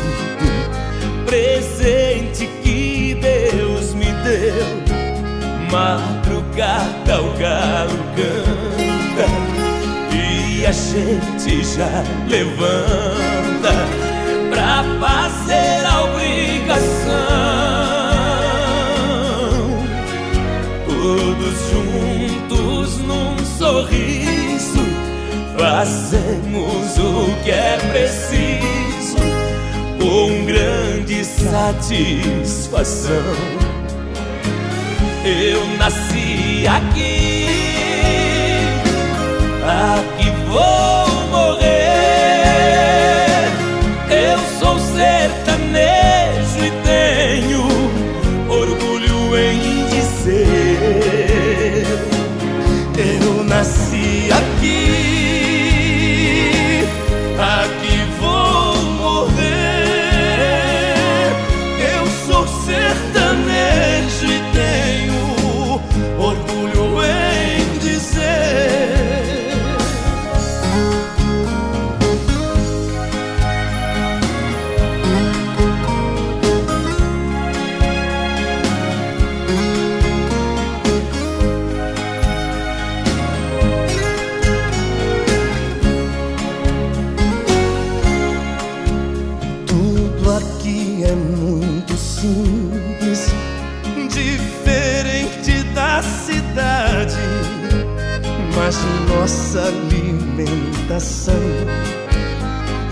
Presente que Deus me deu. Madrugada o galo canta. E a gente já levanta pra fazer Todos juntos num sorriso, fazemos o que é preciso com grande satisfação. Eu nasci aqui, aqui vou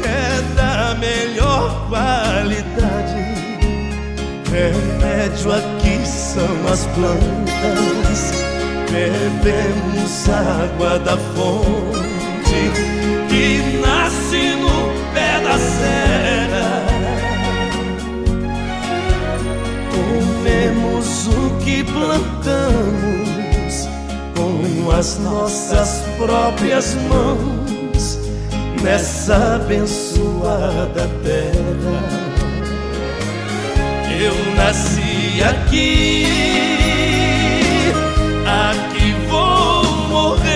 é da melhor qualidade. Remédio aqui são as plantas, bebemos água da fonte que nasce no pé da serra. Comemos o que plantamos com as nossas próprias mãos nessa abençoada terra. Eu nasci aqui, aqui vou morrer.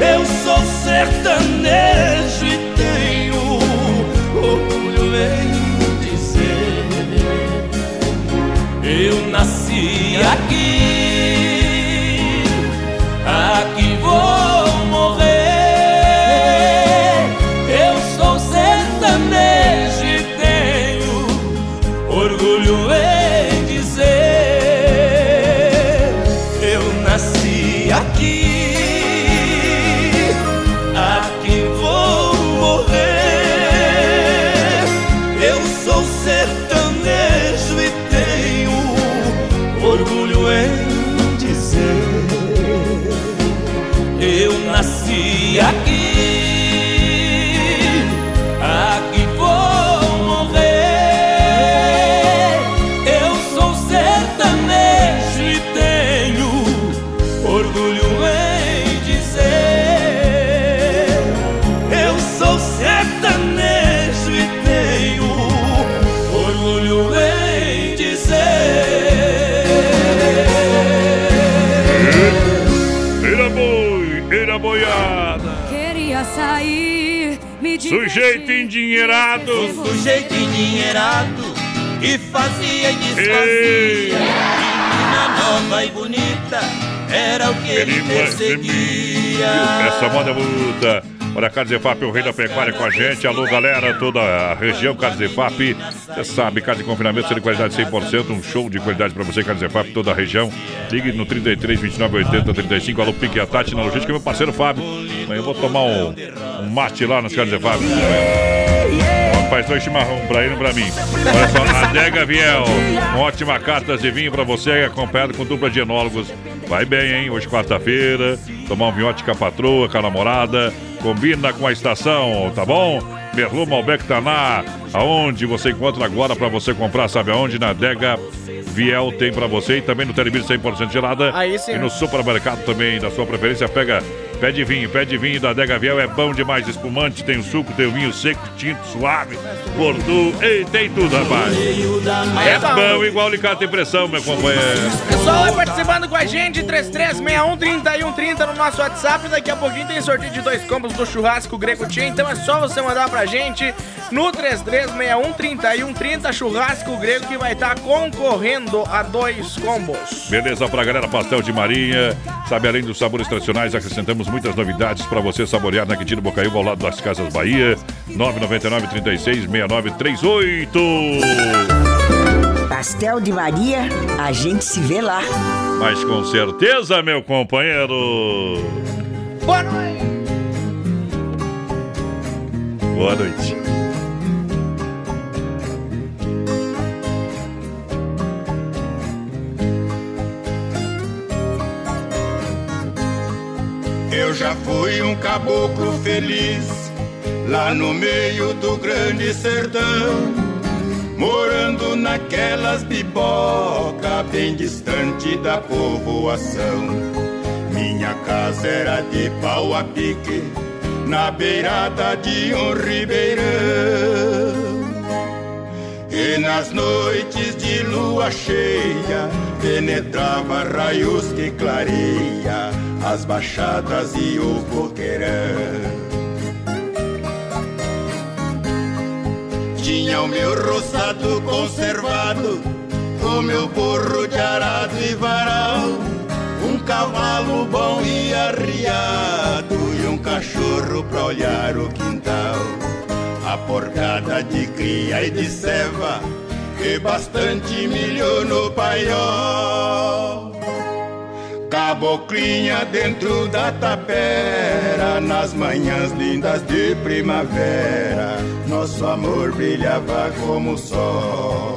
Eu sou sertanejo e tenho orgulho em dizer. Eu nasci aqui, aqui vou Sujeito endinheirado. O sujeito endinheirado que fazia e desfazia. Menina nova e bonita era o que ele perseguia. Essa moda é bruta. Olha, Carlos EFAP, o rei da pecuária com a gente. Alô, galera, toda a região Carlos EFAP. Você sabe, casa de confinamento, de qualidade 100%. Um show de qualidade para você, Carlos EFAP, toda a região. Ligue no 33 29 80 35. Alô, Pique e a Tati na logística, meu parceiro Fábio. Amanhã eu vou tomar um, um mate lá nas Carlos EFAP. Faz dois chimarrão pra ele e pra mim. Olha só, Adega Viel. Ótima carta de vinho pra você, acompanhado com dupla de enólogos. Vai bem, hein? Hoje, quarta-feira. Tomar um vinhote com a patroa, com a namorada. Combina com a estação, tá bom? Merlot Malbec Taná. Aonde você encontra agora pra você comprar, sabe aonde? Na Adega Viel tem pra você. E também no Telebir 100% gelada. Aí sim. E no supermercado também da sua preferência. Pega Pede vinho, pede vinho da Adega Viel, é bom demais, espumante, tem o suco, tem o vinho seco, tinto, suave, gordura, ei, tem tudo, rapaz. É bom igual alicate impressão, meu companheiro. Pessoal, vai participando com a gente, 33613130 no nosso WhatsApp. Daqui a pouquinho tem sorteio de dois combos do churrasco Greco Tia. Então é só você mandar pra gente no 33613130 churrasco grego que vai estar concorrendo a dois combos. Beleza pra galera, pastel de marinha. Sabe, além dos sabores tradicionais, acrescentamos muitas novidades pra você saborear na Quintino Bocaiúva, ao lado das Casas Bahia. 999 36 6938. Pastel de Maria, a gente se vê lá. Mas com certeza, meu companheiro. Boa noite. Boa noite. Eu já fui um caboclo feliz lá no meio do grande sertão, morando naquelas biboca bem distante da povoação. Minha casa era de pau a pique na beirada de um ribeirão. E nas noites de lua cheia penetrava raios que clareia as baixadas e o coqueirão. Tinha o meu roçado conservado, o meu burro de arado e varal, um cavalo bom e arriado e um cachorro pra olhar o quintal. A porcada de cria e de ceva e bastante milho no paiol. Caboclinha dentro da tapera, nas manhãs lindas de primavera, nosso amor brilhava como o sol.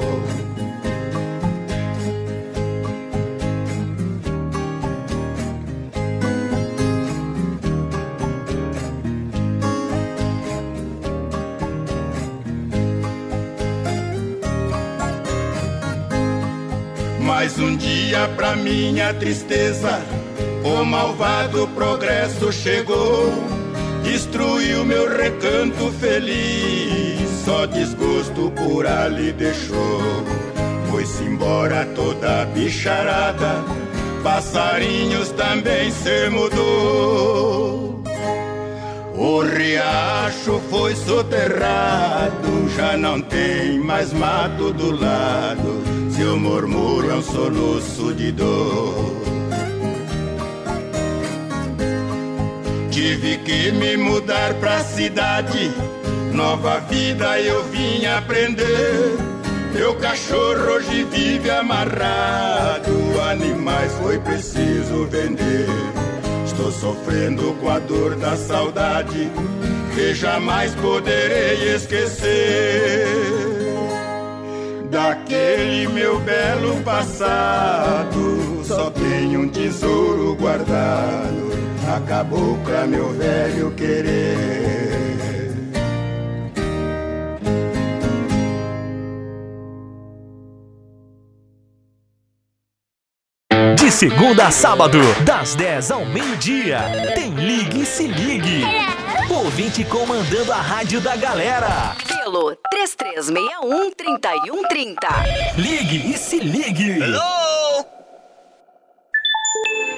Dia pra minha tristeza, o malvado progresso chegou, destruiu meu recanto feliz, só desgosto por ali deixou. Foi-se embora toda a bicharada, passarinhos também se mudou. O riacho foi soterrado, já não tem mais mato do lado. Seu murmúrio é um soluço de dor. Tive que me mudar pra cidade, nova vida eu vim aprender. Meu cachorro hoje vive amarrado, animais foi preciso vender. Estou sofrendo com a dor da saudade que jamais poderei esquecer. Daquele meu belo passado, só tenho um tesouro guardado. Acabou pra meu velho querer. Segunda a sábado, das 10 ao meio-dia, tem Ligue e Se Ligue. Ouvinte comandando a rádio da galera. Pelo 3361-3130. Ligue e Se Ligue.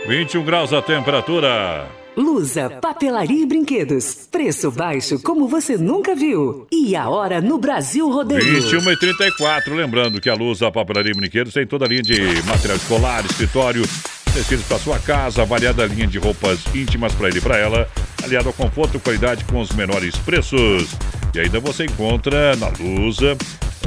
21 graus a temperatura. Lusa, papelaria e brinquedos. Preço baixo como você nunca viu. E a hora no Brasil Rodeio. 21 e 34 Lembrando que a Lusa, papelaria e brinquedos tem toda a linha de material escolar, escritório, tecidos para sua casa, variada linha de roupas íntimas para ele e para ela, aliado ao conforto e qualidade com os menores preços. E ainda você encontra na Lusa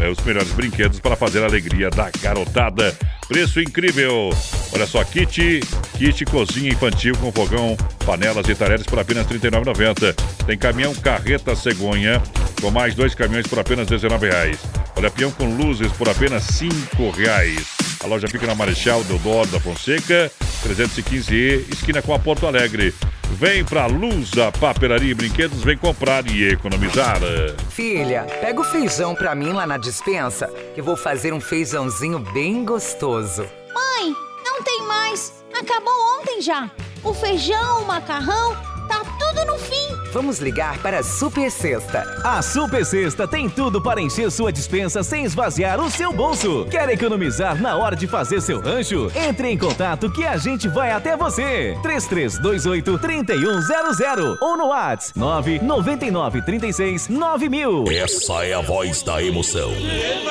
é, os melhores brinquedos para fazer a alegria da garotada. Preço incrível! Olha só, kit, kit cozinha infantil com fogão, panelas e talheres por apenas R$ 39,90. Tem caminhão carreta cegonha com mais dois caminhões por apenas R$ 19,00. Olha, peão com luzes por apenas R$ 5,00. A loja fica na Marechal Deodoro da Fonseca, 315E, esquina com a Porto Alegre. Vem pra Lusa, papelaria e brinquedos, vem comprar e economizar. Filha, pega o feijão pra mim lá na dispensa, que vou fazer um feijãozinho bem gostoso. Mãe, não tem mais. Acabou ontem já. O feijão, o macarrão, tá tudo no fim. Vamos ligar para a Super Sexta. A Super Sexta tem tudo para encher sua dispensa sem esvaziar o seu bolso. Quer economizar na hora de fazer seu rancho? Entre em contato que a gente vai até você. 3328 3100 ou no WhatsApp 999 36 9000. Essa é a voz da emoção.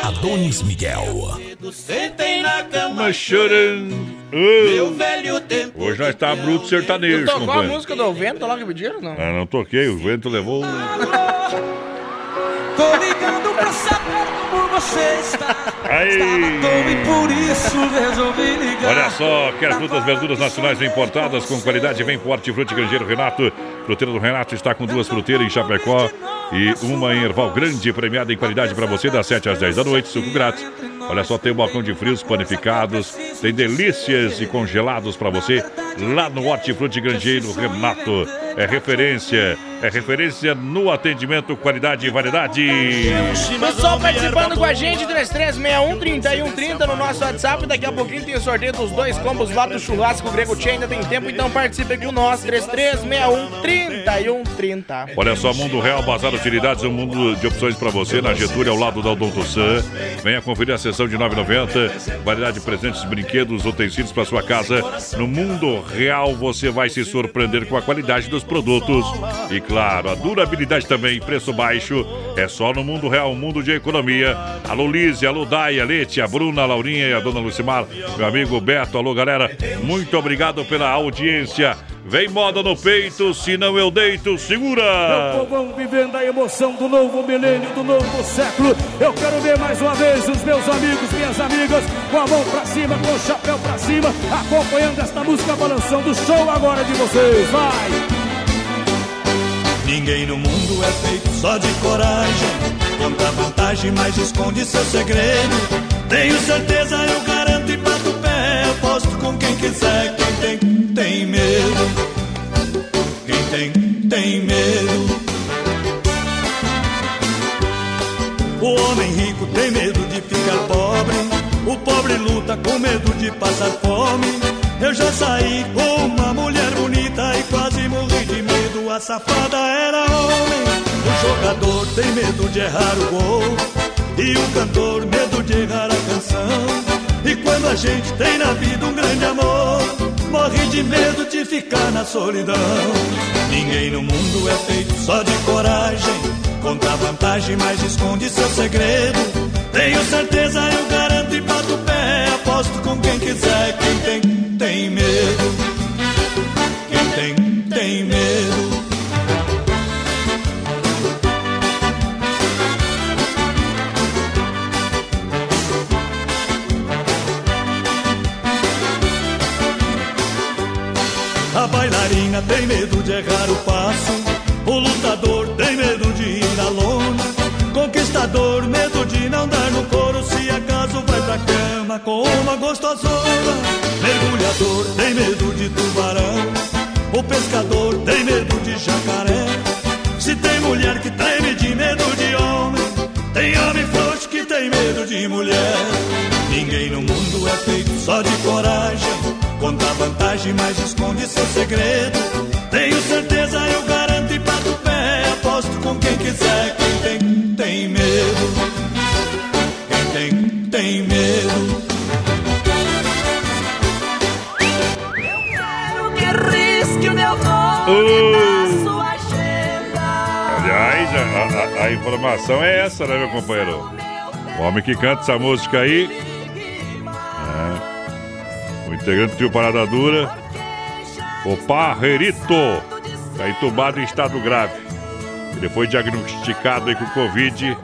Adonis Miguel. Sentem na cama Mas chorando. Meu velho tempo Hoje nós tá bruto sertanejo, Tu tocou a companheiro. música do vento lá que pediram, não? Ah, não toquei, o vento levou. Tô ligando pra saber como você está Aí. E por isso resolvi ligar Olha só, quer frutas, verduras nacionais e importadas com qualidade? Vem pro Hortifruti Grangeiro Renato. Fruteira do Renato está com duas fruteiras em Chapecó e uma em Erval Grande, premiada em qualidade para você das 7 às 10 da noite, suco grátis. Olha só, tem um balcão de frios panificados, tem delícias e congelados para você lá no Hortifruti Grangeiro Renato. É referência, é referência no atendimento, qualidade e variedade. Pessoal participando com a gente, 3361-3130 no nosso WhatsApp. Daqui a pouquinho tem o sorteio dos dois combos lá do churrasco Grego Tchê. Ainda tem tempo, então participe com nós. 3361-3130. Olha só, Mundo Real, Bazar Utilidades, um mundo de opções para você na Getúlio, ao lado da Odonto San. Venha conferir a sessão de 9,90. Variedade de presentes, brinquedos, utensílios para sua casa. No Mundo Real, você vai se surpreender com a qualidade dos produtos. E claro, a durabilidade também, preço baixo. É só no Mundo Real, mundo de economia. Alô, Lise, alô, Dai, a Lete, a Bruna, a Laurinha e a Dona Lucimar. Meu amigo Beto, alô, galera. Muito obrigado pela audiência. Vem moda no peito, senão eu deito. Segura! Meu povão vivendo a emoção do novo milênio, do novo século. Eu quero ver mais uma vez os meus amigos, minhas amigas, com a mão pra cima, com o chapéu pra cima, acompanhando esta música balançando o show agora de vocês. Vai! Ninguém no mundo é feito só de coragem. Conta vantagem, mas esconde seu segredo. Tenho certeza, eu garanto e pé. Aposto com quem quiser. Quem tem, tem medo. Quem tem, tem medo. O homem rico tem medo de ficar pobre. O pobre luta com medo de passar fome. Eu já saí com uma mulher bonita e quase morri de medo. A safada era homem. O jogador tem medo de errar o gol. E o cantor, medo de errar a canção. E quando a gente tem na vida um grande amor, morre de medo de ficar na solidão. Ninguém no mundo é feito só de coragem. Conta vantagem, mas esconde seu segredo. Tenho certeza, eu garanto e bato o pé. Aposto com quem quiser. Quem tem, tem medo. Quem tem, tem medo. Medo de errar o passo. O lutador tem medo de ir na lona. Conquistador, medo de não dar no couro. Se acaso vai pra cama com uma gostosona. Mergulhador tem medo de tubarão. O pescador tem medo de jacaré. Se tem mulher que treme de medo de homem, tem homem frouxo que tem medo de mulher. Ninguém no mundo é feito só de coragem. Conta vantagem, mas esconde seu segredo. Tenho certeza, eu garanto e bato o pé. Aposto com quem quiser. Quem tem, tem medo. Quem tem, tem medo. Quero que risque o meu nome Uh. Aliás, a, a- a informação é essa, né, meu companheiro? O homem que canta essa música aí. É, o integrante do trio Parada Dura. O Parrerito. Está entubado em estado grave. Ele foi diagnosticado com Covid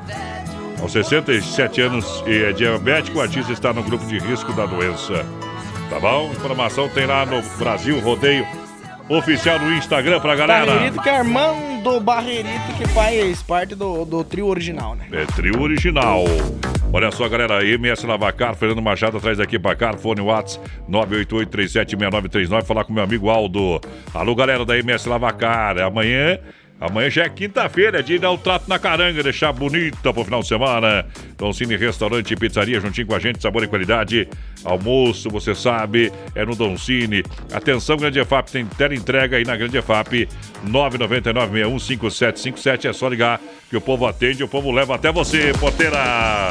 aos 67 anos e é diabético. O artista está no grupo de risco da doença. Tá bom? Informação tem lá no Brasil Rodeio Oficial no Instagram pra galera. Barreirito que é Armando Barreirito que faz parte do, do trio original, né? É trio original. Olha só, galera, MS Lavacar, Fernando Machado atrás daqui pra cá, fone Whats 988376939, falar com meu amigo Aldo. Alô, galera da MS Lavacar, amanhã... Amanhã já é quinta-feira, é de dar o trato na caranga, deixar bonita pro final de semana. Então, Cine Restaurante e Pizzaria, juntinho com a gente, sabor e qualidade. Almoço, você sabe, é no Don Cine. Atenção, Grande EFAP, tem tela entrega aí na Grande EFAP, 999-615757. É só ligar que o povo atende, o povo leva até você, porteira.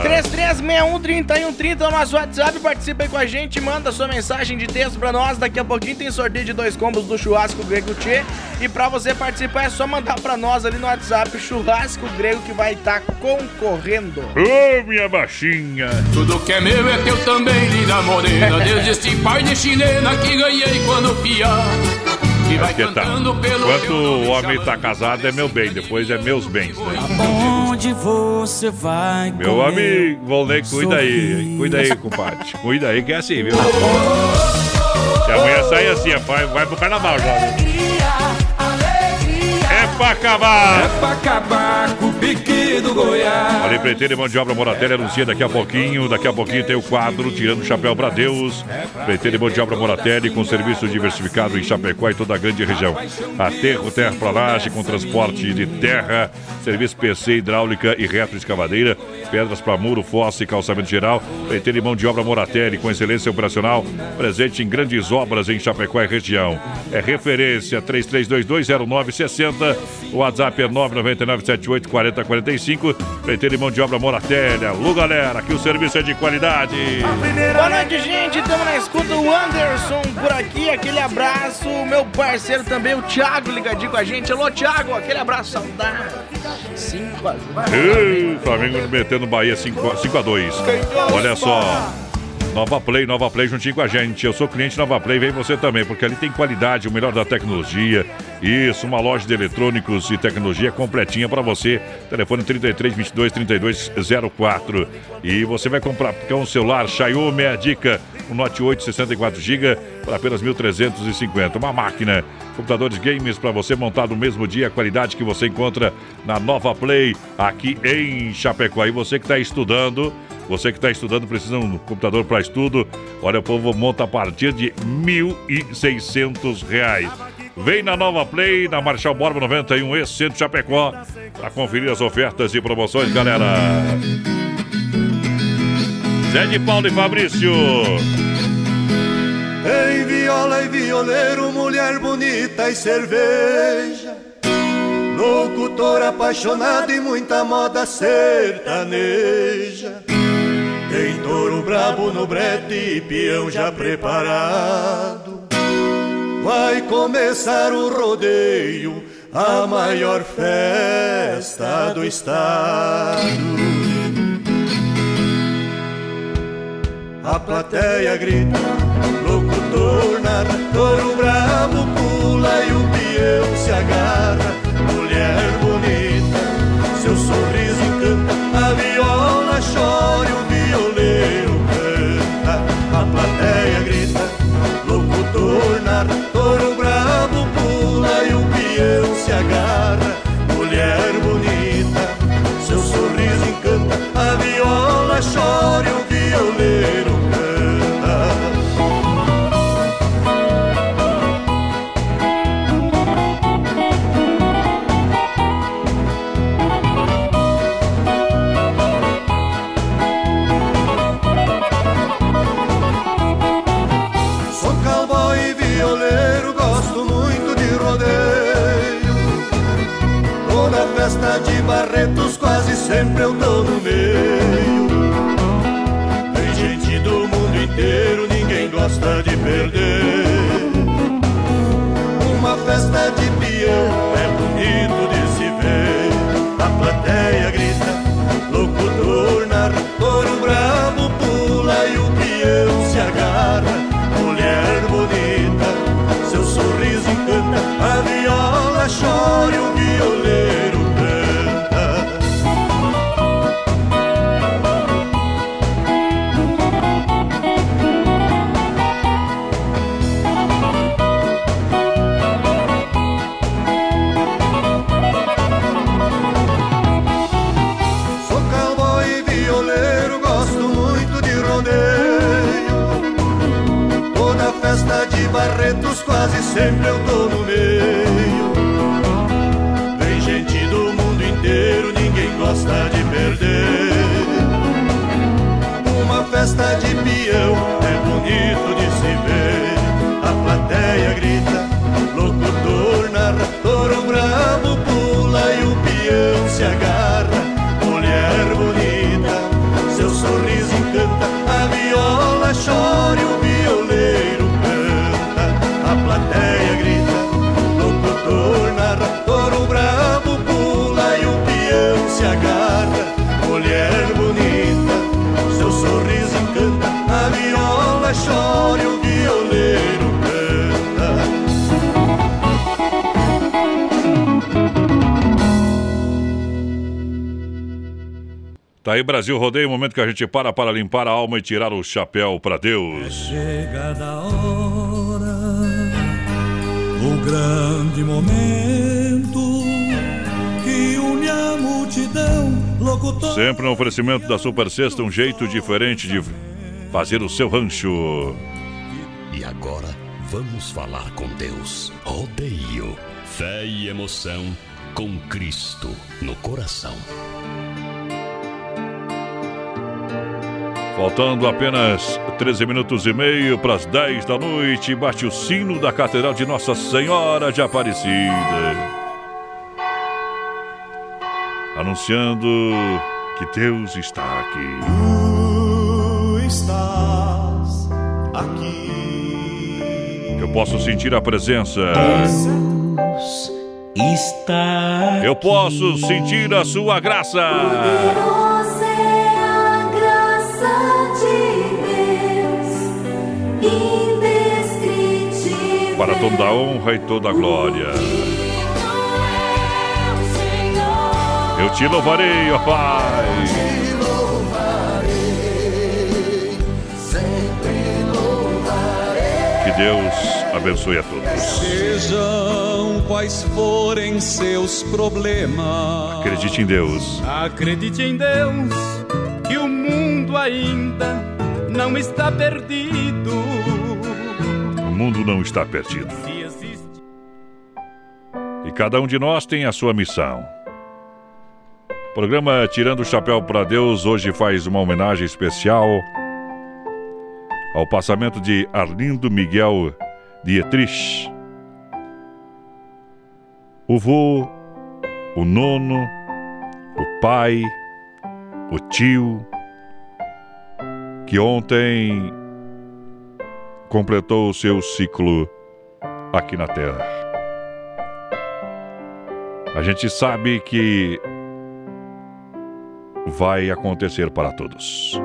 3361-3130 é o nosso WhatsApp, participa aí com a gente, manda sua mensagem de texto pra nós. Daqui a pouquinho tem sorteio de dois combos do churrasco grego Tchê. E pra você participar é só mandar pra nós ali no WhatsApp churrasco grego que vai estar concorrendo. Ô, minha baixinha. Tudo que é meu é teu também, linda morena. Desde este pai de chilena que ganhei quando piá. Acho que tá. Enquanto o homem tá casado, é meu bem, depois é meus bens. né? Onde você vai Meu amigo, Volney, cuida aí. Cuida aí, compadre. Cuida aí que é assim, viu? Se amanhã sair assim, vai, vai pro carnaval já. né? É pra acabar! É pra acabar com o pique do Goiás. Ali, Preteiro e Mão de Obra Moratelli anuncia daqui a pouquinho. Daqui a pouquinho tem o quadro Tirando o Chapéu pra Deus. Preteiro e Mão de Obra Moratelli com serviço diversificado em Chapecó e toda a grande região. Aterro, terra pra laje com transporte de terra, serviço PC, hidráulica e retroescavadeira, pedras para muro, fossa e calçamento geral. Preteiro e Mão de Obra Moratelli com excelência operacional, presente em grandes obras em Chapecó e região. É referência 33220960. O WhatsApp é 999784045. Preteiro e Mão de Obra Moratelli. Alô, galera, aqui o serviço é de qualidade. Boa noite, gente. Estamos na escuta. O Anderson por aqui. Aquele abraço. Meu parceiro também, o Thiago, ligadinho com a gente. Alô, Thiago. Aquele abraço, saudade. 5 a 0. Ei, Flamengo metendo Bahia 5 5 a 2. Olha só. Nova Play, Nova Play juntinho com a gente. Eu sou cliente Nova Play, vem você também, porque ali tem qualidade, o melhor da tecnologia. Isso, uma loja de eletrônicos e tecnologia completinha para você. Telefone 33 22 32 04. E você vai comprar porque é um celular Xiaomi, a dica. Um Note 8 64 GB por apenas 1.350. Uma máquina. Computadores games para você montar no mesmo dia, a qualidade que você encontra na Nova Play aqui em Chapecó. E você que está estudando, você que está estudando precisa de um computador para estudo. Olha, o povo monta a partir de 1.600 reais. Vem na Nova Play, na Marshall Borba 91 e Centro Chapecó, para conferir as ofertas e promoções, galera. Zé de Paulo e Fabrício. Tem viola e violeiro, mulher bonita e cerveja. Locutor apaixonado e muita moda sertaneja. Tem touro brabo no brete e peão já preparado. Vai começar o rodeio, a maior festa do estado. A plateia grita, locutor narra, touro bravo pula e o peão se agarra. Sorriso encanta, a viola chora e o violeiro canta. A plateia grita, locutor narra, touro bravo pula e o peão se agarra. Mulher bonita, seu sorriso encanta, a viola chora e o violeiro que a gente para para limpar a alma e tirar o chapéu para Deus. Chega da hora, o grande momento que une a multidão, locutor. Sempre no oferecimento da Super Sexta, um jeito diferente de fazer o seu rancho. E agora vamos falar com Deus. Rodeio, fé e emoção com Cristo no coração. Faltando apenas 13 minutos e meio para as 10 da noite, bate o sino da Catedral de Nossa Senhora de Aparecida. Anunciando que Deus está aqui. Tu estás aqui. Eu posso sentir a presença. Deus está Eu posso sentir a sua graça. Para toda a honra e toda a glória. Eu te louvarei, ó Pai. Que Deus abençoe a todos. Sejam quais forem seus problemas. Acredite em Deus. Acredite em Deus, que o mundo ainda não está perdido. Está perdido. E cada um de nós tem a sua missão. O programa Tirando o Chapéu para Deus hoje faz uma homenagem especial ao passamento de Arlindo Miguel Dietrich. O vô, o nono, o pai, o tio, que ontem completou o seu ciclo aqui na Terra. A gente sabe que vai acontecer para todos.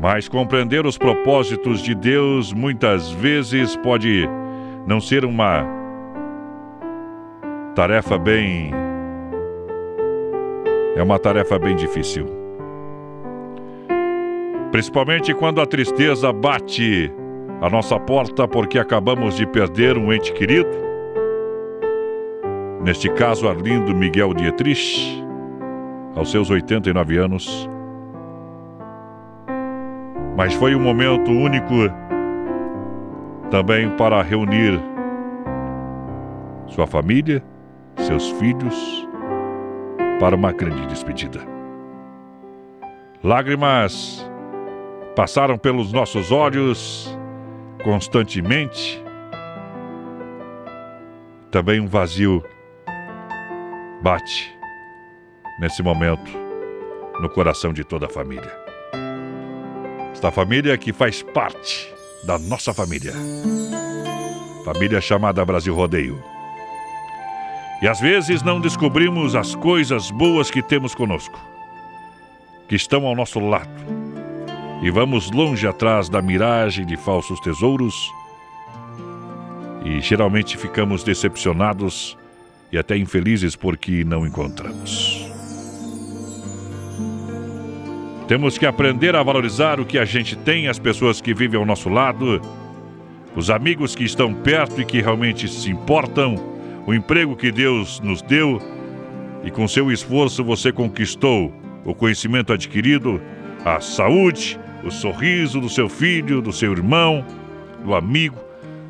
Mas compreender os propósitos de Deus muitas vezes pode não ser uma tarefa bem. É uma tarefa bem difícil. Principalmente quando a tristeza bate a nossa porta porque acabamos de perder um ente querido. Neste caso, Arlindo Miguel Dietrich, aos seus 89 anos. Mas foi um momento único também para reunir sua família, seus filhos, para uma grande despedida. Lágrimas passaram pelos nossos olhos constantemente. Também um vazio bate nesse momento no coração de toda a família. Esta família que faz parte da nossa família. Família chamada Brasil Rodeio. E às vezes não descobrimos as coisas boas que temos conosco, que estão ao nosso lado. E vamos longe atrás da miragem de falsos tesouros. E geralmente ficamos decepcionados e até infelizes porque não encontramos. Temos que aprender a valorizar o que a gente tem, as pessoas que vivem ao nosso lado, os amigos que estão perto e que realmente se importam, o emprego que Deus nos deu e com seu esforço você conquistou o conhecimento adquirido, a saúde, o sorriso do seu filho, do seu irmão, do amigo,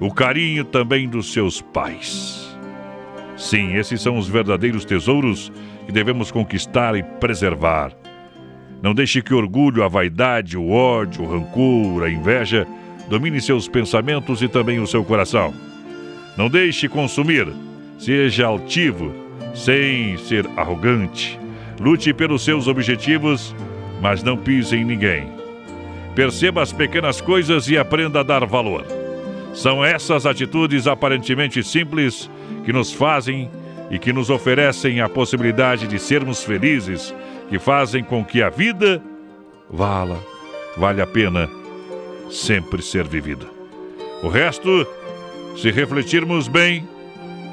o carinho também dos seus pais. Sim, esses são os verdadeiros tesouros que devemos conquistar e preservar. Não deixe que o orgulho, a vaidade, o ódio, o rancor, a inveja domine seus pensamentos e também o seu coração. Não deixe consumir, seja altivo, sem ser arrogante. Lute pelos seus objetivos, mas não pise em ninguém. Perceba as pequenas coisas e aprenda a dar valor. São essas atitudes aparentemente simples que nos fazem e que nos oferecem a possibilidade de sermos felizes, que fazem com que a vida vala, vale a pena sempre ser vivida. O resto, se refletirmos bem,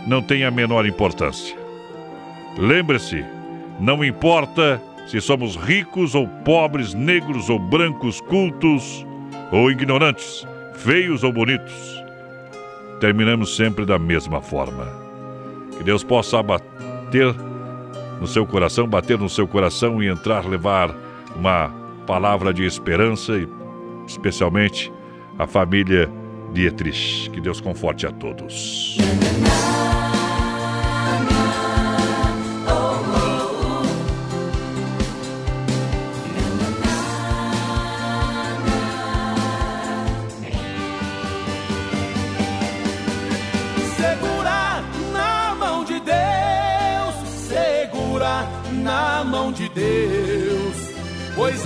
não tem a menor importância. Lembre-se, não importa se somos ricos ou pobres, negros ou brancos, cultos ou ignorantes, feios ou bonitos. Terminamos sempre da mesma forma. Que Deus possa bater no seu coração, bater no seu coração e entrar, levar uma palavra de esperança e especialmente a família Dietrich. Que Deus conforte a todos.